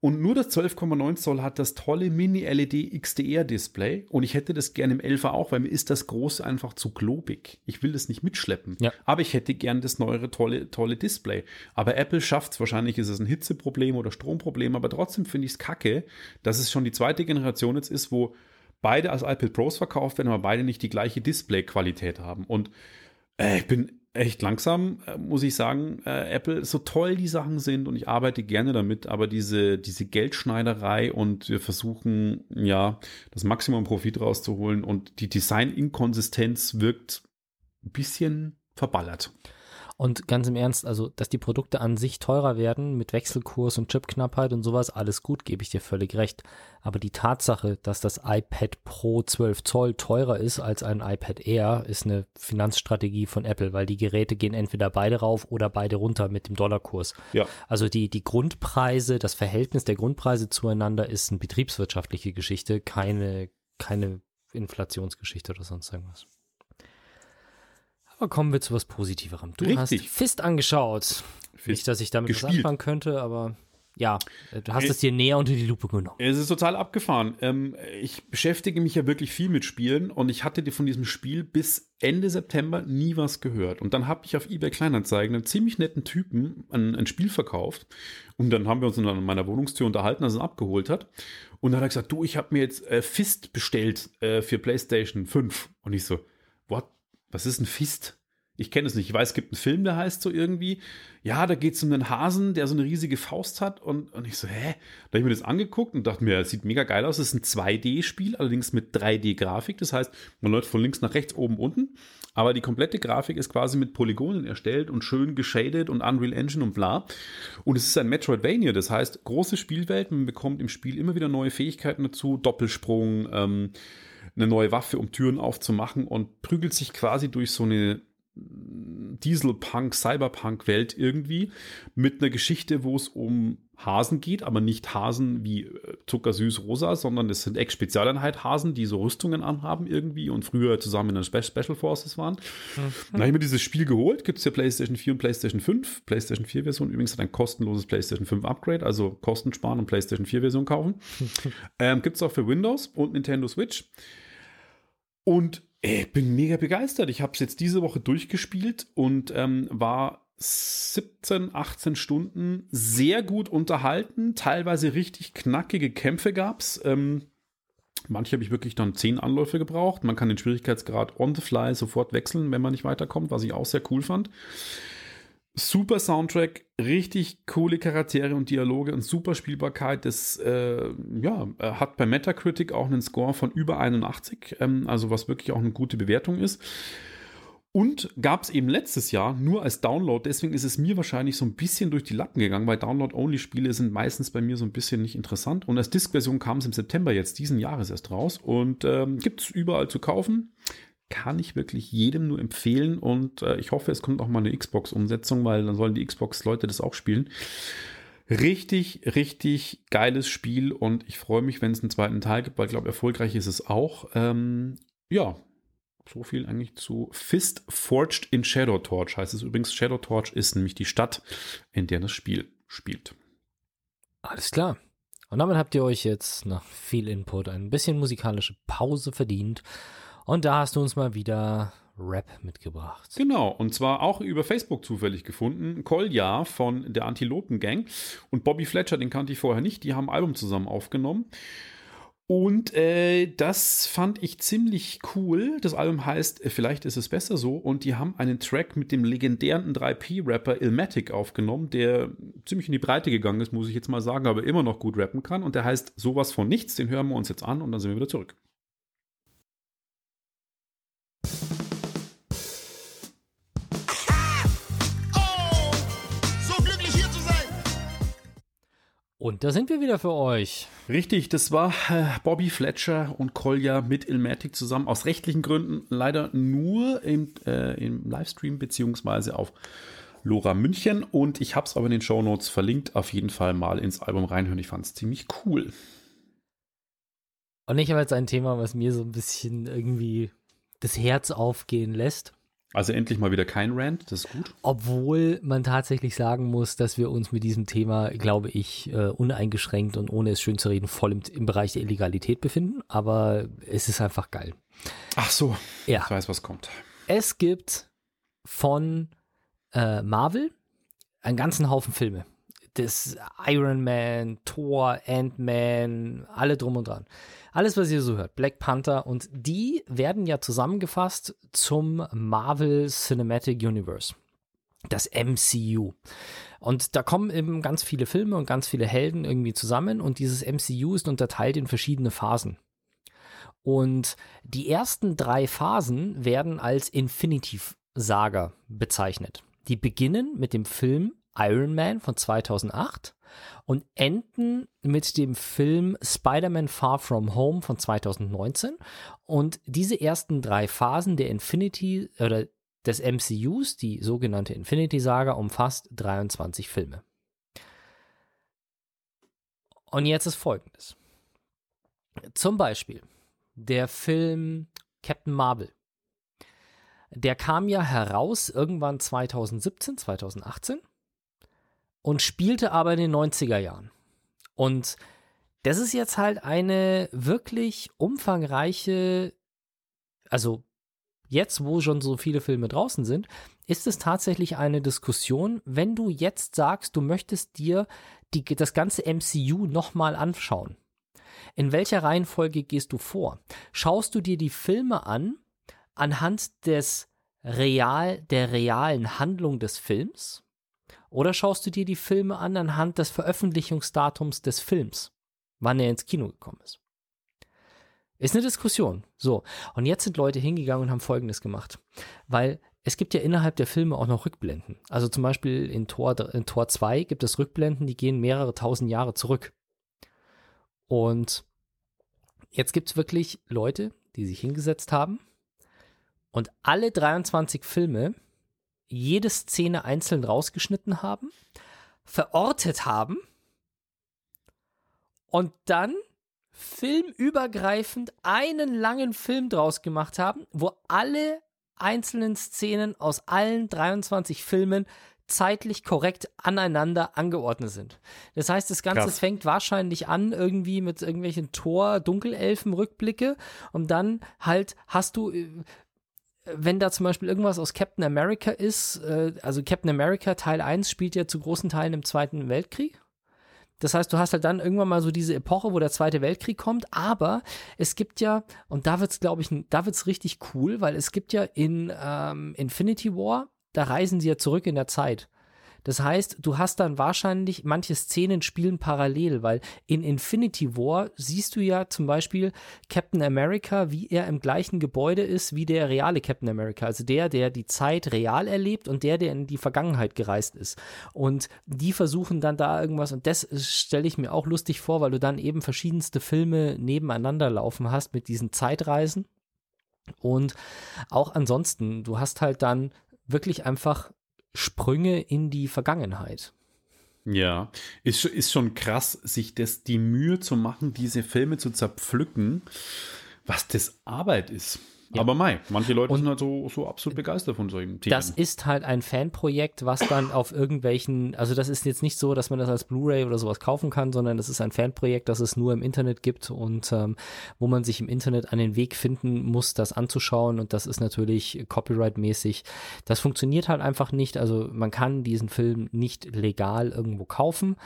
Und nur das 12,9 Zoll hat das tolle Mini-LED XDR-Display. Und ich hätte das gerne im 11er auch, weil mir ist das große einfach zu globig. Ich will das nicht mitschleppen. Ja. Aber ich hätte gern das neuere tolle, tolle Display. Aber Apple schafft es. Wahrscheinlich ist es ein Hitzeproblem oder Stromproblem. Aber trotzdem finde ich es kacke, dass es schon die zweite Generation jetzt ist, wo beide als iPad Pros verkauft werden, aber beide nicht die gleiche Display-Qualität haben. Und äh, ich bin echt langsam, äh, muss ich sagen, äh, Apple, so toll die Sachen sind und ich arbeite gerne damit, aber diese, diese Geldschneiderei und wir versuchen, ja, das Maximum Profit rauszuholen und die Design-Inkonsistenz wirkt ein bisschen verballert. Und ganz im Ernst, also, dass die Produkte an sich teurer werden mit Wechselkurs und Chipknappheit und sowas, alles gut, gebe ich dir völlig recht. Aber die Tatsache, dass das iPad Pro 12 Zoll teurer ist als ein iPad Air, ist eine Finanzstrategie von Apple, weil die Geräte gehen entweder beide rauf oder beide runter mit dem Dollarkurs. Ja. Also die, die Grundpreise, das Verhältnis der Grundpreise zueinander ist eine betriebswirtschaftliche Geschichte, keine, keine Inflationsgeschichte oder sonst irgendwas. Aber kommen wir zu was Positiverem. Du hast Richtig. Fist angeschaut. Nicht, dass ich damit was Gespielt. anfangen könnte, aber ja, du hast Äh, es dir näher unter die Lupe genommen. Es ist total abgefahren. Ähm, ich beschäftige mich ja wirklich viel mit Spielen und ich hatte von diesem Spiel bis Ende September nie was gehört. Und dann habe ich auf eBay Kleinanzeigen einen ziemlich netten Typen ein, ein Spiel verkauft. Und dann haben wir uns an meiner Wohnungstür unterhalten, als er es abgeholt hat. Und dann hat er gesagt, du, ich habe mir jetzt äh, Fist bestellt äh, für PlayStation 5. Und ich so, what? Was ist ein Fist? Ich kenne es nicht. Ich weiß, es gibt einen Film, der heißt so irgendwie. Ja, da geht es um einen Hasen, der so eine riesige Faust hat. Und, und ich so, hä? Da habe ich mir das angeguckt und dachte mir, es sieht mega geil aus. Es ist ein 2D-Spiel, allerdings mit 3D-Grafik. Das heißt, man läuft von links nach rechts, oben, unten. Aber die komplette Grafik ist quasi mit Polygonen erstellt und schön geshadet und Unreal Engine und bla. Und es ist ein Metroidvania. Das heißt, große Spielwelt. Man bekommt im Spiel immer wieder neue Fähigkeiten dazu. Doppelsprung, ähm, eine neue Waffe, um Türen aufzumachen und prügelt sich quasi durch so eine Dieselpunk, Cyberpunk-Welt irgendwie mit einer Geschichte, wo es um Hasen geht, aber nicht Hasen wie äh, zuckersüß rosa, sondern es sind Ex-Spezialeinheit-Hasen, die so Rüstungen anhaben irgendwie und früher zusammen in den Spe Special Forces waren. Dann habe ich mir dieses Spiel geholt, gibt es ja PlayStation 4 und PlayStation 5. PlayStation 4-Version übrigens hat ein kostenloses PlayStation 5 Upgrade, also Kosten sparen und PlayStation 4-Version kaufen. ähm, gibt es auch für Windows und Nintendo Switch. Und ich bin mega begeistert. Ich habe es jetzt diese Woche durchgespielt und ähm, war 17, 18 Stunden sehr gut unterhalten. Teilweise richtig knackige Kämpfe gab es. Ähm, manche habe ich wirklich dann 10 Anläufe gebraucht. Man kann den Schwierigkeitsgrad on the fly sofort wechseln, wenn man nicht weiterkommt, was ich auch sehr cool fand. Super Soundtrack, richtig coole Charaktere und Dialoge und super Spielbarkeit. Das äh, ja, hat bei Metacritic auch einen Score von über 81, ähm, also was wirklich auch eine gute Bewertung ist. Und gab es eben letztes Jahr nur als Download, deswegen ist es mir wahrscheinlich so ein bisschen durch die Lappen gegangen, weil Download-Only-Spiele sind meistens bei mir so ein bisschen nicht interessant. Und als Disk-Version kam es im September jetzt diesen Jahres erst raus und ähm, gibt es überall zu kaufen kann ich wirklich jedem nur empfehlen und äh, ich hoffe, es kommt auch mal eine Xbox-Umsetzung, weil dann sollen die Xbox-Leute das auch spielen. Richtig, richtig geiles Spiel und ich freue mich, wenn es einen zweiten Teil gibt, weil ich glaube, erfolgreich ist es auch. Ähm, ja, so viel eigentlich zu Fist Forged in Shadow Torch. Heißt es übrigens, Shadow Torch ist nämlich die Stadt, in der das Spiel spielt. Alles klar. Und damit habt ihr euch jetzt nach viel Input ein bisschen musikalische Pause verdient. Und da hast du uns mal wieder Rap mitgebracht. Genau, und zwar auch über Facebook zufällig gefunden. Kolja von der Antilopen Gang und Bobby Fletcher, den kannte ich vorher nicht, die haben ein Album zusammen aufgenommen. Und äh, das fand ich ziemlich cool. Das Album heißt äh, Vielleicht ist es besser so. Und die haben einen Track mit dem legendären 3P-Rapper Ilmatic aufgenommen, der ziemlich in die Breite gegangen ist, muss ich jetzt mal sagen, aber immer noch gut rappen kann. Und der heißt Sowas von nichts. Den hören wir uns jetzt an und dann sind wir wieder zurück. Und da sind wir wieder für euch. Richtig, das war äh, Bobby Fletcher und Kolja mit Ilmatic zusammen. Aus rechtlichen Gründen leider nur im, äh, im Livestream beziehungsweise auf Lora München. Und ich habe es aber in den Show Notes verlinkt. Auf jeden Fall mal ins Album reinhören. Ich fand es ziemlich cool. Und ich habe jetzt ein Thema, was mir so ein bisschen irgendwie das Herz aufgehen lässt. Also endlich mal wieder kein Rant, das ist gut. Obwohl man tatsächlich sagen muss, dass wir uns mit diesem Thema, glaube ich, äh, uneingeschränkt und ohne es schön zu reden, voll im, im Bereich der Illegalität befinden. Aber es ist einfach geil. Ach so, Ja. ich weiß, was kommt. Es gibt von äh, Marvel einen ganzen Haufen Filme. Das Iron Man, Thor, Ant-Man, alle drum und dran. Alles, was ihr so hört. Black Panther. Und die werden ja zusammengefasst zum Marvel Cinematic Universe. Das MCU. Und da kommen eben ganz viele Filme und ganz viele Helden irgendwie zusammen. Und dieses MCU ist unterteilt in verschiedene Phasen. Und die ersten drei Phasen werden als Infinity Saga bezeichnet. Die beginnen mit dem Film Iron Man von 2008 und enden mit dem Film Spider-Man Far From Home von 2019. Und diese ersten drei Phasen der Infinity oder des MCUs, die sogenannte Infinity Saga, umfasst 23 Filme. Und jetzt ist folgendes. Zum Beispiel der Film Captain Marvel. Der kam ja heraus irgendwann 2017, 2018 und spielte aber in den 90er Jahren. Und das ist jetzt halt eine wirklich umfangreiche, also jetzt, wo schon so viele Filme draußen sind, ist es tatsächlich eine Diskussion, wenn du jetzt sagst, du möchtest dir die, das ganze MCU nochmal anschauen. In welcher Reihenfolge gehst du vor? Schaust du dir die Filme an anhand des real, der realen Handlung des Films? Oder schaust du dir die Filme an anhand des Veröffentlichungsdatums des Films, wann er ins Kino gekommen ist? Ist eine Diskussion. So. Und jetzt sind Leute hingegangen und haben Folgendes gemacht. Weil es gibt ja innerhalb der Filme auch noch Rückblenden. Also zum Beispiel in Tor, in Tor 2 gibt es Rückblenden, die gehen mehrere tausend Jahre zurück. Und jetzt gibt es wirklich Leute, die sich hingesetzt haben und alle 23 Filme jede Szene einzeln rausgeschnitten haben, verortet haben und dann filmübergreifend einen langen Film draus gemacht haben, wo alle einzelnen Szenen aus allen 23 Filmen zeitlich korrekt aneinander angeordnet sind. Das heißt, das Ganze Krass. fängt wahrscheinlich an irgendwie mit irgendwelchen Tor-Dunkelelfen-Rückblicke und dann halt hast du äh, wenn da zum Beispiel irgendwas aus Captain America ist, äh, also Captain America Teil 1 spielt ja zu großen Teilen im Zweiten Weltkrieg. Das heißt, du hast halt dann irgendwann mal so diese Epoche, wo der Zweite Weltkrieg kommt, aber es gibt ja, und da wird's, glaube ich, da wird's richtig cool, weil es gibt ja in ähm, Infinity War, da reisen sie ja zurück in der Zeit. Das heißt, du hast dann wahrscheinlich, manche Szenen spielen parallel, weil in Infinity War siehst du ja zum Beispiel Captain America, wie er im gleichen Gebäude ist wie der reale Captain America. Also der, der die Zeit real erlebt und der, der in die Vergangenheit gereist ist. Und die versuchen dann da irgendwas, und das stelle ich mir auch lustig vor, weil du dann eben verschiedenste Filme nebeneinander laufen hast mit diesen Zeitreisen. Und auch ansonsten, du hast halt dann wirklich einfach Sprünge in die Vergangenheit. Ja, ist, ist schon krass, sich das die Mühe zu machen, diese Filme zu zerpflücken, was das Arbeit ist. Ja. Aber mei, manche Leute Und sind halt so, so absolut begeistert von solchen Themen. Das ist halt ein Fanprojekt, was dann auf irgendwelchen, also das ist jetzt nicht so, dass man das als Blu-ray oder sowas kaufen kann, sondern das ist ein Fanprojekt, das es nur im Internet gibt und ähm, wo man sich im Internet einen Weg finden muss, das anzuschauen und das ist natürlich copyright-mäßig. Das funktioniert halt einfach nicht, also man kann diesen Film nicht legal irgendwo kaufen,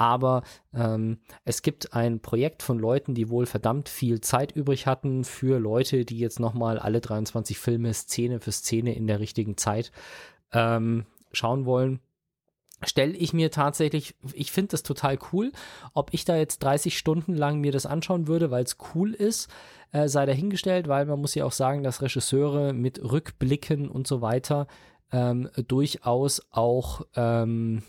aber ähm, es gibt ein Projekt von Leuten, die wohl verdammt viel Zeit übrig hatten für Leute, die jetzt nochmal alle 23 Filme Szene für Szene in der richtigen Zeit ähm, schauen wollen. Stelle ich mir tatsächlich, ich finde das total cool. Ob ich da jetzt 30 Stunden lang mir das anschauen würde, weil es cool ist, äh, sei dahingestellt, weil man muss ja auch sagen, dass Regisseure mit Rückblicken und so weiter ähm, durchaus auch ähm,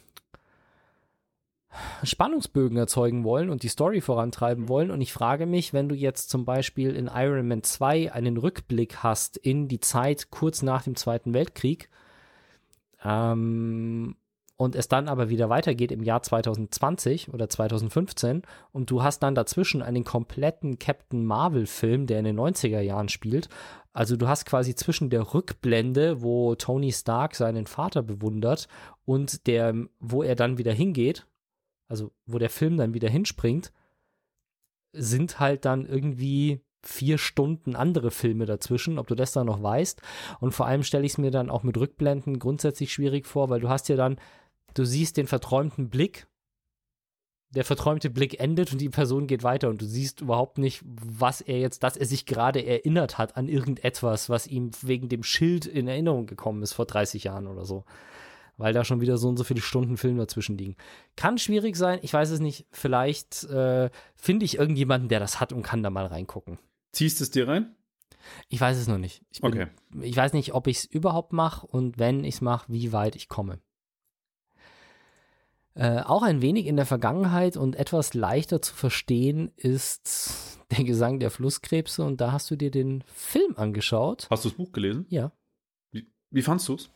Spannungsbögen erzeugen wollen und die Story vorantreiben wollen. Und ich frage mich, wenn du jetzt zum Beispiel in Iron Man 2 einen Rückblick hast in die Zeit kurz nach dem Zweiten Weltkrieg, ähm, und es dann aber wieder weitergeht im Jahr 2020 oder 2015 und du hast dann dazwischen einen kompletten Captain Marvel-Film, der in den 90er Jahren spielt. Also du hast quasi zwischen der Rückblende, wo Tony Stark seinen Vater bewundert und der, wo er dann wieder hingeht, also wo der Film dann wieder hinspringt, sind halt dann irgendwie vier Stunden andere Filme dazwischen, ob du das dann noch weißt. Und vor allem stelle ich es mir dann auch mit Rückblenden grundsätzlich schwierig vor, weil du hast ja dann, du siehst den verträumten Blick, der verträumte Blick endet und die Person geht weiter und du siehst überhaupt nicht, was er jetzt, dass er sich gerade erinnert hat an irgendetwas, was ihm wegen dem Schild in Erinnerung gekommen ist vor 30 Jahren oder so. Weil da schon wieder so und so viele Stunden Film dazwischen liegen. Kann schwierig sein, ich weiß es nicht. Vielleicht äh, finde ich irgendjemanden, der das hat und kann da mal reingucken. Ziehst es dir rein? Ich weiß es noch nicht. Ich, bin, Okay. ich weiß nicht, ob ich es überhaupt mache und wenn ich es mache, wie weit ich komme. Äh, auch ein wenig in der Vergangenheit und etwas leichter zu verstehen ist der Gesang der Flusskrebse und da hast du dir den Film angeschaut. Hast du das Buch gelesen? Ja. Wie, wie fandst du es?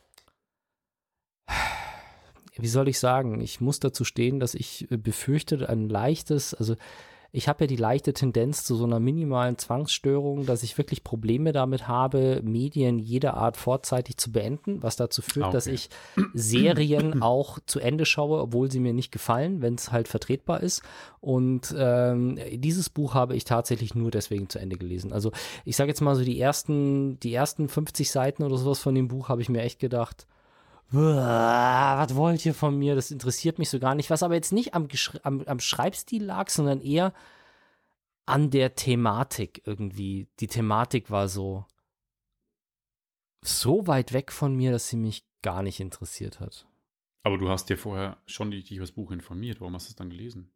Wie soll ich sagen? Ich muss dazu stehen, dass ich äh, befürchte, ein leichtes, also ich habe ja die leichte Tendenz zu so einer minimalen Zwangsstörung, dass ich wirklich Probleme damit habe, Medien jeder Art vorzeitig zu beenden, was dazu führt, Ah, dass okay. ich Serien auch zu Ende schaue, obwohl sie mir nicht gefallen, wenn es halt vertretbar ist. Und ähm, dieses Buch habe ich tatsächlich nur deswegen zu Ende gelesen. Also ich sage jetzt mal so die ersten, die ersten 50 Seiten oder sowas von dem Buch habe ich mir echt gedacht, "Uah, was wollt ihr von mir? Das interessiert mich so gar nicht. Was aber jetzt nicht am, am, am Schreibstil lag, sondern eher an der Thematik irgendwie. Die Thematik war so so weit weg von mir, dass sie mich gar nicht interessiert hat. Aber du hast dir vorher schon dich über das Buch informiert. Warum hast du es dann gelesen?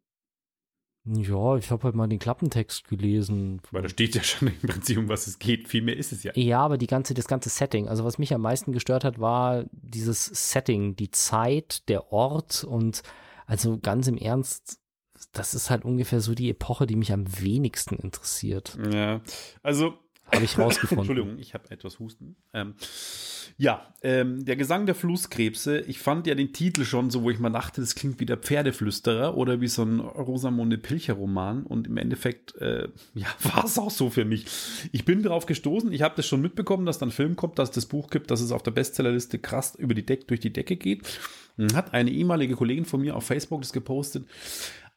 Ja, ich habe halt mal den Klappentext gelesen. Weil da steht ja schon im Prinzip, um was es geht. Viel mehr ist es ja. Ja, aber die ganze, das ganze Setting. Also was mich am meisten gestört hat, war dieses Setting, die Zeit, der Ort und also ganz im Ernst, das ist halt ungefähr so die Epoche, die mich am wenigsten interessiert. Ja, also. Habe ich rausgefunden. Entschuldigung, ich habe etwas Husten. Ähm, ja, ähm, der Gesang der Flusskrebse. Ich fand ja den Titel schon so, wo ich mal dachte, das klingt wie der Pferdeflüsterer oder wie so ein Rosamunde Pilcher-Roman. Und im Endeffekt, äh, ja, war es auch so für mich. Ich bin darauf gestoßen. Ich habe das schon mitbekommen, dass dann ein Film kommt, dass es das Buch gibt, dass es auf der Bestsellerliste krass über die Deck, durch die Decke geht. Hat eine ehemalige Kollegin von mir auf Facebook das gepostet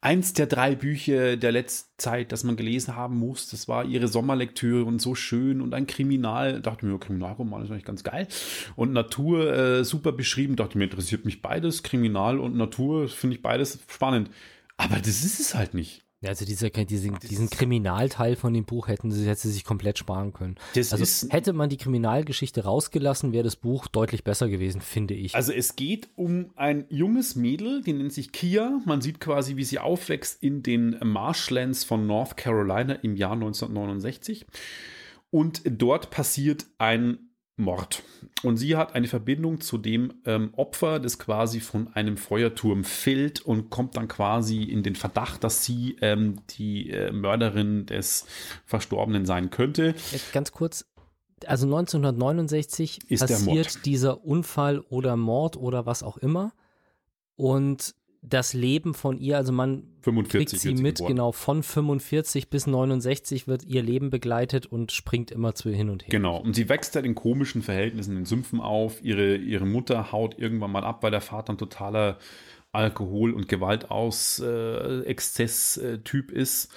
eins der drei Bücher der letzten Zeit, das man gelesen haben muss. Das war ihre Sommerlektüre und so schön und ein Kriminal. Dachte mir, Kriminalroman ist eigentlich ganz geil. Und Natur äh, super beschrieben. Dachte mir, interessiert mich beides. Kriminal und Natur finde ich beides spannend. Aber das ist es halt nicht. Ja, also dieser, diesen, diesen Kriminalteil von dem Buch hätten sie, hätte sie sich komplett sparen können. Das also hätte man die Kriminalgeschichte rausgelassen, wäre das Buch deutlich besser gewesen, finde ich. Also es geht um ein junges Mädel, die nennt sich Kia. Man sieht quasi, wie sie aufwächst in den Marshlands von North Carolina im Jahr 1969. Und dort passiert ein Mord. Und sie hat eine Verbindung zu dem ähm, Opfer, das quasi von einem Feuerturm fällt und kommt dann quasi in den Verdacht, dass sie ähm, die äh, Mörderin des Verstorbenen sein könnte. Ganz kurz, also 1969 Ist der passiert Mord. dieser Unfall oder Mord oder was auch immer und das Leben von ihr, also man 45 kriegt sie sie mit, geboren. genau, von 45 bis 69 wird ihr Leben begleitet und springt immer zu hin und her. Genau. Und sie wächst halt in komischen Verhältnissen in den Sümpfen auf. Ihre, ihre Mutter haut irgendwann mal ab, weil der Vater ein totaler Alkohol- und Gewaltaus-Exzess-Typ ist.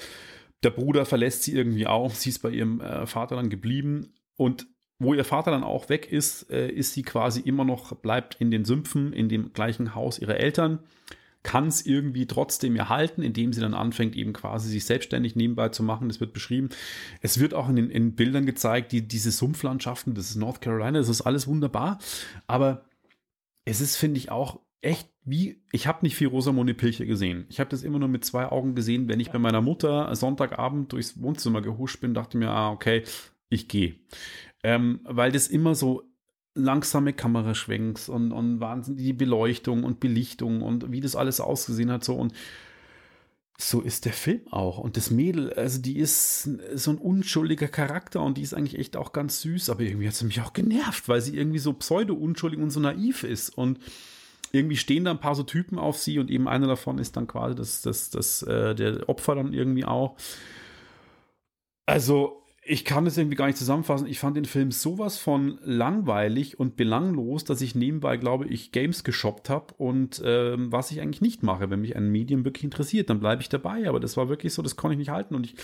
Der Bruder verlässt sie irgendwie auch. Sie ist bei ihrem äh, Vater dann geblieben. Und wo ihr Vater dann auch weg ist, äh, ist sie quasi immer noch, bleibt in den Sümpfen, in dem gleichen Haus ihrer Eltern kann es irgendwie trotzdem erhalten, indem sie dann anfängt, eben quasi sich selbstständig nebenbei zu machen. Das wird beschrieben. Es wird auch in den in Bildern gezeigt, die, diese Sumpflandschaften, das ist North Carolina, das ist alles wunderbar. Aber es ist, finde ich, auch echt wie, ich habe nicht viel Rosamunde Pilcher gesehen. Ich habe das immer nur mit zwei Augen gesehen, wenn ich bei meiner Mutter Sonntagabend durchs Wohnzimmer gehuscht bin, dachte mir, ah, okay, ich gehe. Ähm, weil das immer so langsame Kameraschwenks und, und wahnsinnig die Beleuchtung und Belichtung und wie das alles ausgesehen hat so und so ist der Film auch. Und das Mädel, also die ist so ein unschuldiger Charakter und die ist eigentlich echt auch ganz süß, aber irgendwie hat sie mich auch genervt, weil sie irgendwie so pseudo-unschuldig und so naiv ist. Und irgendwie stehen da ein paar so Typen auf sie und eben einer davon ist dann quasi das, das, das, äh, der Opfer dann irgendwie auch. Also, ich kann das irgendwie gar nicht zusammenfassen. Ich fand den Film sowas von langweilig und belanglos, dass ich nebenbei, glaube ich, Games geshoppt habe und ähm, was ich eigentlich nicht mache. Wenn mich ein Medium wirklich interessiert, dann bleibe ich dabei. Aber das war wirklich so, das konnte ich nicht halten. Und ich,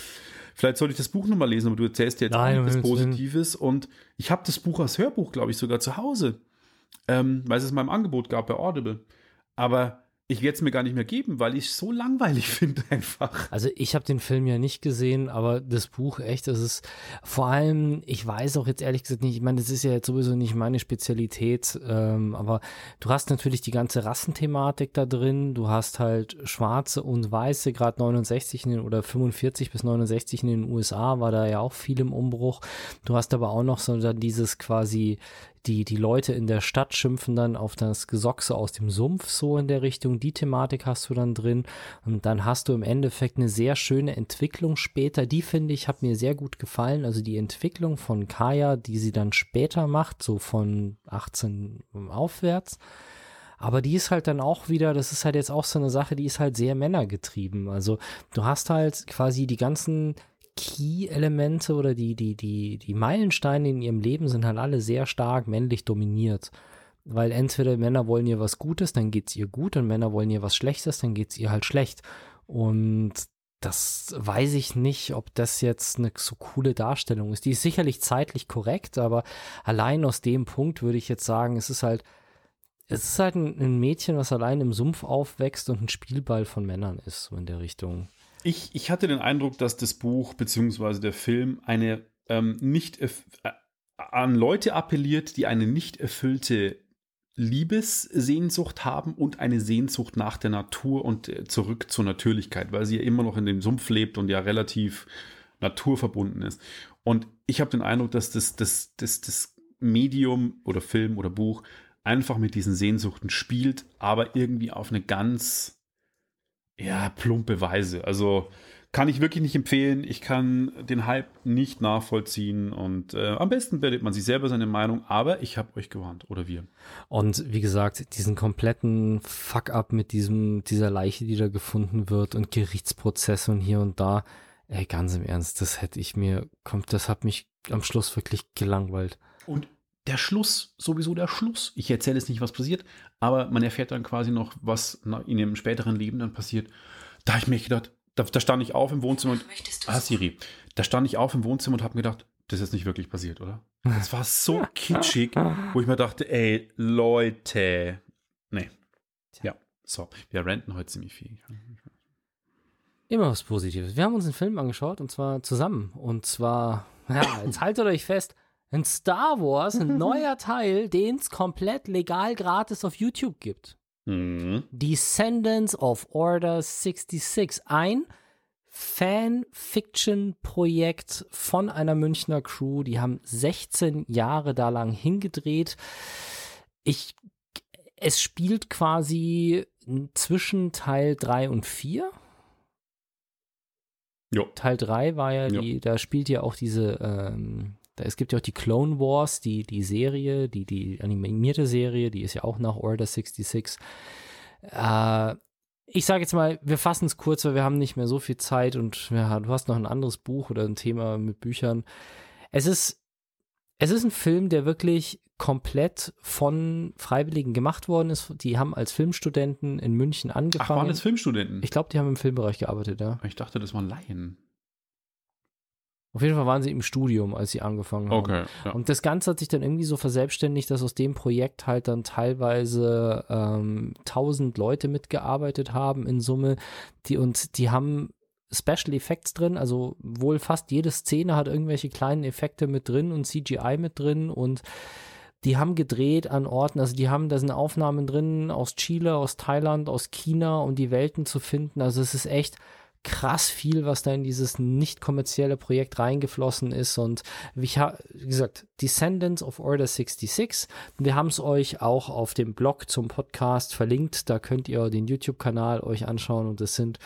vielleicht sollte ich das Buch nochmal lesen, aber du erzählst dir jetzt Nein, Willen. Positives. Und ich habe das Buch als Hörbuch, glaube ich, sogar zu Hause, ähm, weil es es im Angebot gab bei Audible. Aber ich werde es mir gar nicht mehr geben, weil ich es so langweilig finde einfach. Also ich habe den Film ja nicht gesehen, aber das Buch echt, das ist vor allem, ich weiß auch jetzt ehrlich gesagt nicht, ich meine, das ist ja jetzt sowieso nicht meine Spezialität, ähm, aber du hast natürlich die ganze Rassenthematik da drin, du hast halt Schwarze und Weiße, gerade 69 in den, oder 45 bis 69 in den USA war da ja auch viel im Umbruch. Du hast aber auch noch so dann dieses quasi die, die Leute in der Stadt schimpfen dann auf das Gesochse aus dem Sumpf, so in der Richtung. Die Thematik hast du dann drin. Und dann hast du im Endeffekt eine sehr schöne Entwicklung später. Die finde ich, hat mir sehr gut gefallen. Also die Entwicklung von Kaya, die sie dann später macht, so von 18 aufwärts. Aber die ist halt dann auch wieder, das ist halt jetzt auch so eine Sache, die ist halt sehr männergetrieben. Also du hast halt quasi die ganzen Key-Elemente oder die, die, die, die Meilensteine in ihrem Leben sind halt alle sehr stark männlich dominiert. Weil entweder Männer wollen ihr was Gutes, dann geht's ihr gut, und Männer wollen ihr was Schlechtes, dann geht's ihr halt schlecht. Und das weiß ich nicht, ob das jetzt eine so coole Darstellung ist. Die ist sicherlich zeitlich korrekt, aber allein aus dem Punkt würde ich jetzt sagen, es ist halt, es ist halt ein, Mädchen, was allein im Sumpf aufwächst und ein Spielball von Männern ist, so in der Richtung. Ich, ich hatte den Eindruck, dass das Buch bzw. der Film eine ähm, nicht äh, an Leute appelliert, die eine nicht erfüllte Liebessehnsucht haben und eine Sehnsucht nach der Natur und äh, zurück zur Natürlichkeit, weil sie ja immer noch in dem Sumpf lebt und ja relativ naturverbunden ist. Und ich habe den Eindruck, dass das, das, das, das Medium oder Film oder Buch einfach mit diesen Sehnsuchten spielt, aber irgendwie auf eine ganz ja, plumpe Weise. Also kann ich wirklich nicht empfehlen. Ich kann den Hype nicht nachvollziehen und äh, am besten bildet man sich selber seine Meinung, aber ich habe euch gewarnt oder wir. Und wie gesagt, diesen kompletten Fuck-up mit diesem, dieser Leiche, die da gefunden wird und Gerichtsprozesse und hier und da, ey, ganz im Ernst, das hätte ich mir, kommt, das hat mich am Schluss wirklich gelangweilt. Und der Schluss, sowieso der Schluss. Ich erzähle jetzt nicht, was passiert, aber man erfährt dann quasi noch, was in dem späteren Leben dann passiert. Da habe ich mir gedacht, da, da stand ich auf im Wohnzimmer und. Ah, Siri. Da stand ich auf im Wohnzimmer und habe mir gedacht, das ist nicht wirklich passiert, oder? Das war so kitschig, wo ich mir dachte, ey, Leute. Nee. Ja, so. Wir renten heute ziemlich viel. Immer was Positives. Wir haben uns einen Film angeschaut und zwar zusammen. Und zwar, ja, jetzt haltet euch fest, ein Star Wars, ein neuer Teil, den es komplett legal gratis auf YouTube gibt. Mhm. Descendants of Order 66. Ein Fan-Fiction-Projekt von einer Münchner Crew. Die haben 16 Jahre da lang hingedreht. Ich, es spielt quasi zwischen Teil 3 und 4. Jo. Teil 3 war ja die, da spielt ja auch diese, ähm, da, es gibt ja auch die Clone Wars, die, die Serie, die, die animierte Serie, die ist ja auch nach Order 66. Äh, ich sage jetzt mal, wir fassen es kurz, weil wir haben nicht mehr so viel Zeit und ja, du hast noch ein anderes Buch oder ein Thema mit Büchern. Es ist, es ist ein Film, der wirklich komplett von Freiwilligen gemacht worden ist. Die haben als Filmstudenten in München Ach, angefangen. waren das Filmstudenten? ich glaube, die haben im Filmbereich gearbeitet, ja. ich dachte, das waren Laien. Auf jeden Fall waren sie im Studium, als sie angefangen haben. Okay. Ja. Und das Ganze hat sich dann irgendwie so verselbstständigt, dass aus dem Projekt halt dann teilweise ähm, 1000 Leute mitgearbeitet haben in Summe. Die, und die haben Special Effects drin, also wohl fast jede Szene hat irgendwelche kleinen Effekte mit drin und CGI mit drin und die haben gedreht an Orten, also die haben, da sind Aufnahmen drin aus Chile, aus Thailand, aus China, um die Welten zu finden. Also es ist echt krass viel, was da in dieses nicht kommerzielle Projekt reingeflossen ist. Und wie, wie gesagt, Descendants of Order 66. Wir haben es euch auch auf dem Blog zum Podcast verlinkt. Da könnt ihr den YouTube-Kanal euch anschauen und es sind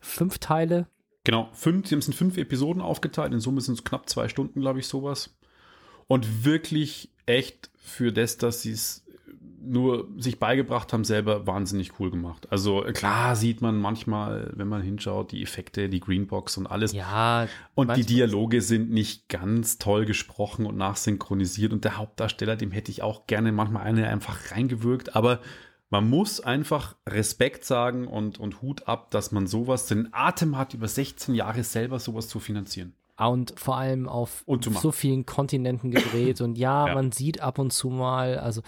fünf Teile. Genau, fünf, sie haben es in fünf Episoden aufgeteilt. In Summe sind es knapp zwei Stunden, glaube ich, sowas. Und wirklich echt für das, dass sie es nur sich beigebracht haben, selber wahnsinnig cool gemacht. Also klar sieht man manchmal, wenn man hinschaut, die Effekte, die Greenbox und alles. Ja. Und die Dialoge sind nicht ganz toll gesprochen und nachsynchronisiert. Und der Hauptdarsteller, dem hätte ich auch gerne manchmal eine einfach reingewirkt. Aber man muss einfach Respekt sagen und, und Hut ab, dass man sowas, den Atem hat, über 16 Jahre selber sowas zu finanzieren. Und vor allem auf so vielen Kontinenten gedreht. Und ja, Ja. man sieht ab und zu mal, also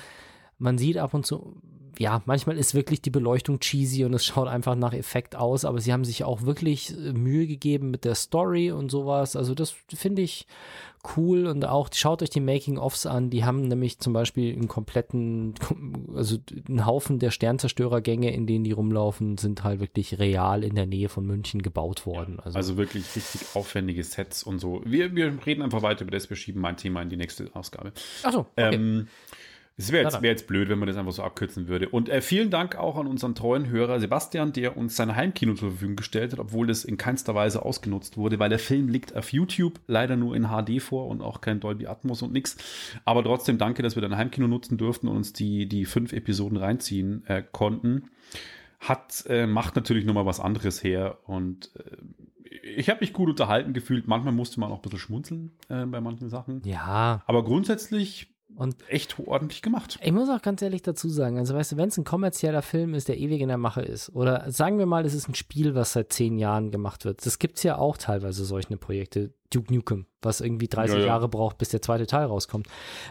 man sieht ab und zu, ja, manchmal ist wirklich die Beleuchtung cheesy und es schaut einfach nach Effekt aus, aber sie haben sich auch wirklich äh, Mühe gegeben mit der Story und sowas. Also das finde ich cool und auch schaut euch die Making-ofs an. Die haben nämlich zum Beispiel einen kompletten, also einen Haufen der Sternzerstörergänge, in denen die rumlaufen, sind halt wirklich real in der Nähe von München gebaut worden. Also, Also wirklich richtig aufwendige Sets und so. Wir, wir reden einfach weiter über das, wir schieben mein Thema in die nächste Ausgabe. achso, okay. Ähm, es wäre jetzt, wär jetzt blöd, wenn man das einfach so abkürzen würde. Und äh, vielen Dank auch an unseren treuen Hörer Sebastian, der uns sein Heimkino zur Verfügung gestellt hat, obwohl das in keinster Weise ausgenutzt wurde, weil der Film liegt auf YouTube, leider nur in HD vor und auch kein Dolby Atmos und nix. Aber trotzdem danke, dass wir dein Heimkino nutzen durften und uns die, die fünf Episoden reinziehen äh, konnten. Hat, äh, macht natürlich nochmal was anderes her und äh, ich habe mich gut unterhalten gefühlt. Manchmal musste man auch ein bisschen schmunzeln äh, bei manchen Sachen. ja, Aber grundsätzlich und echt ordentlich gemacht. Ich muss auch ganz ehrlich dazu sagen, also weißt du, wenn es ein kommerzieller Film ist, der ewig in der Mache ist, oder sagen wir mal, es ist ein Spiel, was seit zehn Jahren gemacht wird, das gibt es ja auch teilweise solche Projekte, Duke Nukem, was irgendwie 30 Ja, ja. Jahre braucht, bis der zweite Teil rauskommt.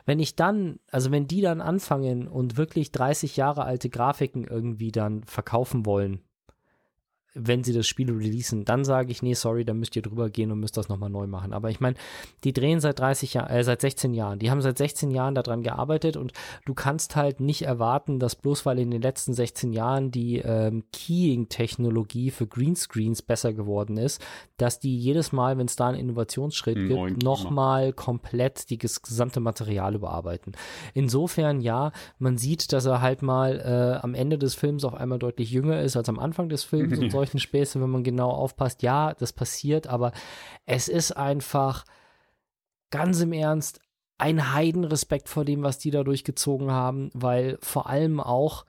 Wenn ich dann, also wenn die dann anfangen und wirklich 30 Jahre alte Grafiken irgendwie dann verkaufen wollen, wenn sie das Spiel releasen, dann sage ich, nee, sorry, dann müsst ihr drüber gehen und müsst das nochmal neu machen. Aber ich meine, die drehen seit 30 Jahren, äh, seit 16 Jahren. Die haben seit 16 Jahren daran gearbeitet und du kannst halt nicht erwarten, dass bloß weil in den letzten 16 Jahren die ähm, Keying-Technologie für Greenscreens besser geworden ist, dass die jedes Mal, wenn es da einen Innovationsschritt neuen gibt, nochmal komplett die ges- gesamte Material überarbeiten. Insofern ja, man sieht, dass er halt mal äh, am Ende des Films auf einmal deutlich jünger ist als am Anfang des Films und solchen Späße, wenn man genau aufpasst. Ja, das passiert, aber es ist einfach ganz im Ernst ein Heidenrespekt vor dem, was die da durchgezogen haben, weil vor allem auch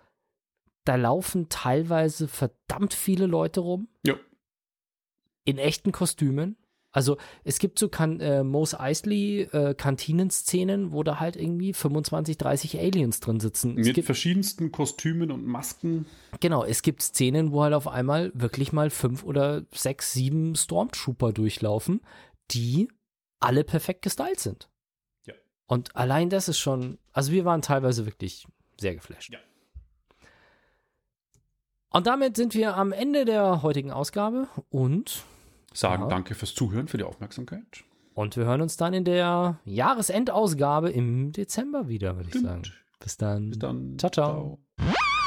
da laufen teilweise verdammt viele Leute rum Ja. in echten Kostümen. Also es gibt so kan äh, Mos Eisley äh, Kantinenszenen, wo da halt irgendwie 25, 30 Aliens drin sitzen. Es Mit gibt, verschiedensten Kostümen und Masken. genau, es gibt Szenen, wo halt auf einmal wirklich mal fünf oder sechs, sieben Stormtrooper durchlaufen, die alle perfekt gestylt sind. Ja. Und allein das ist schon, also wir waren teilweise wirklich sehr geflasht. Ja. Und damit sind wir am Ende der heutigen Ausgabe und Sagen Ja. danke fürs Zuhören, für die Aufmerksamkeit. Und wir hören uns dann in der Jahresendausgabe im Dezember wieder, würde ich Stimmt. sagen. Bis dann. Bis dann. Ciao, ciao.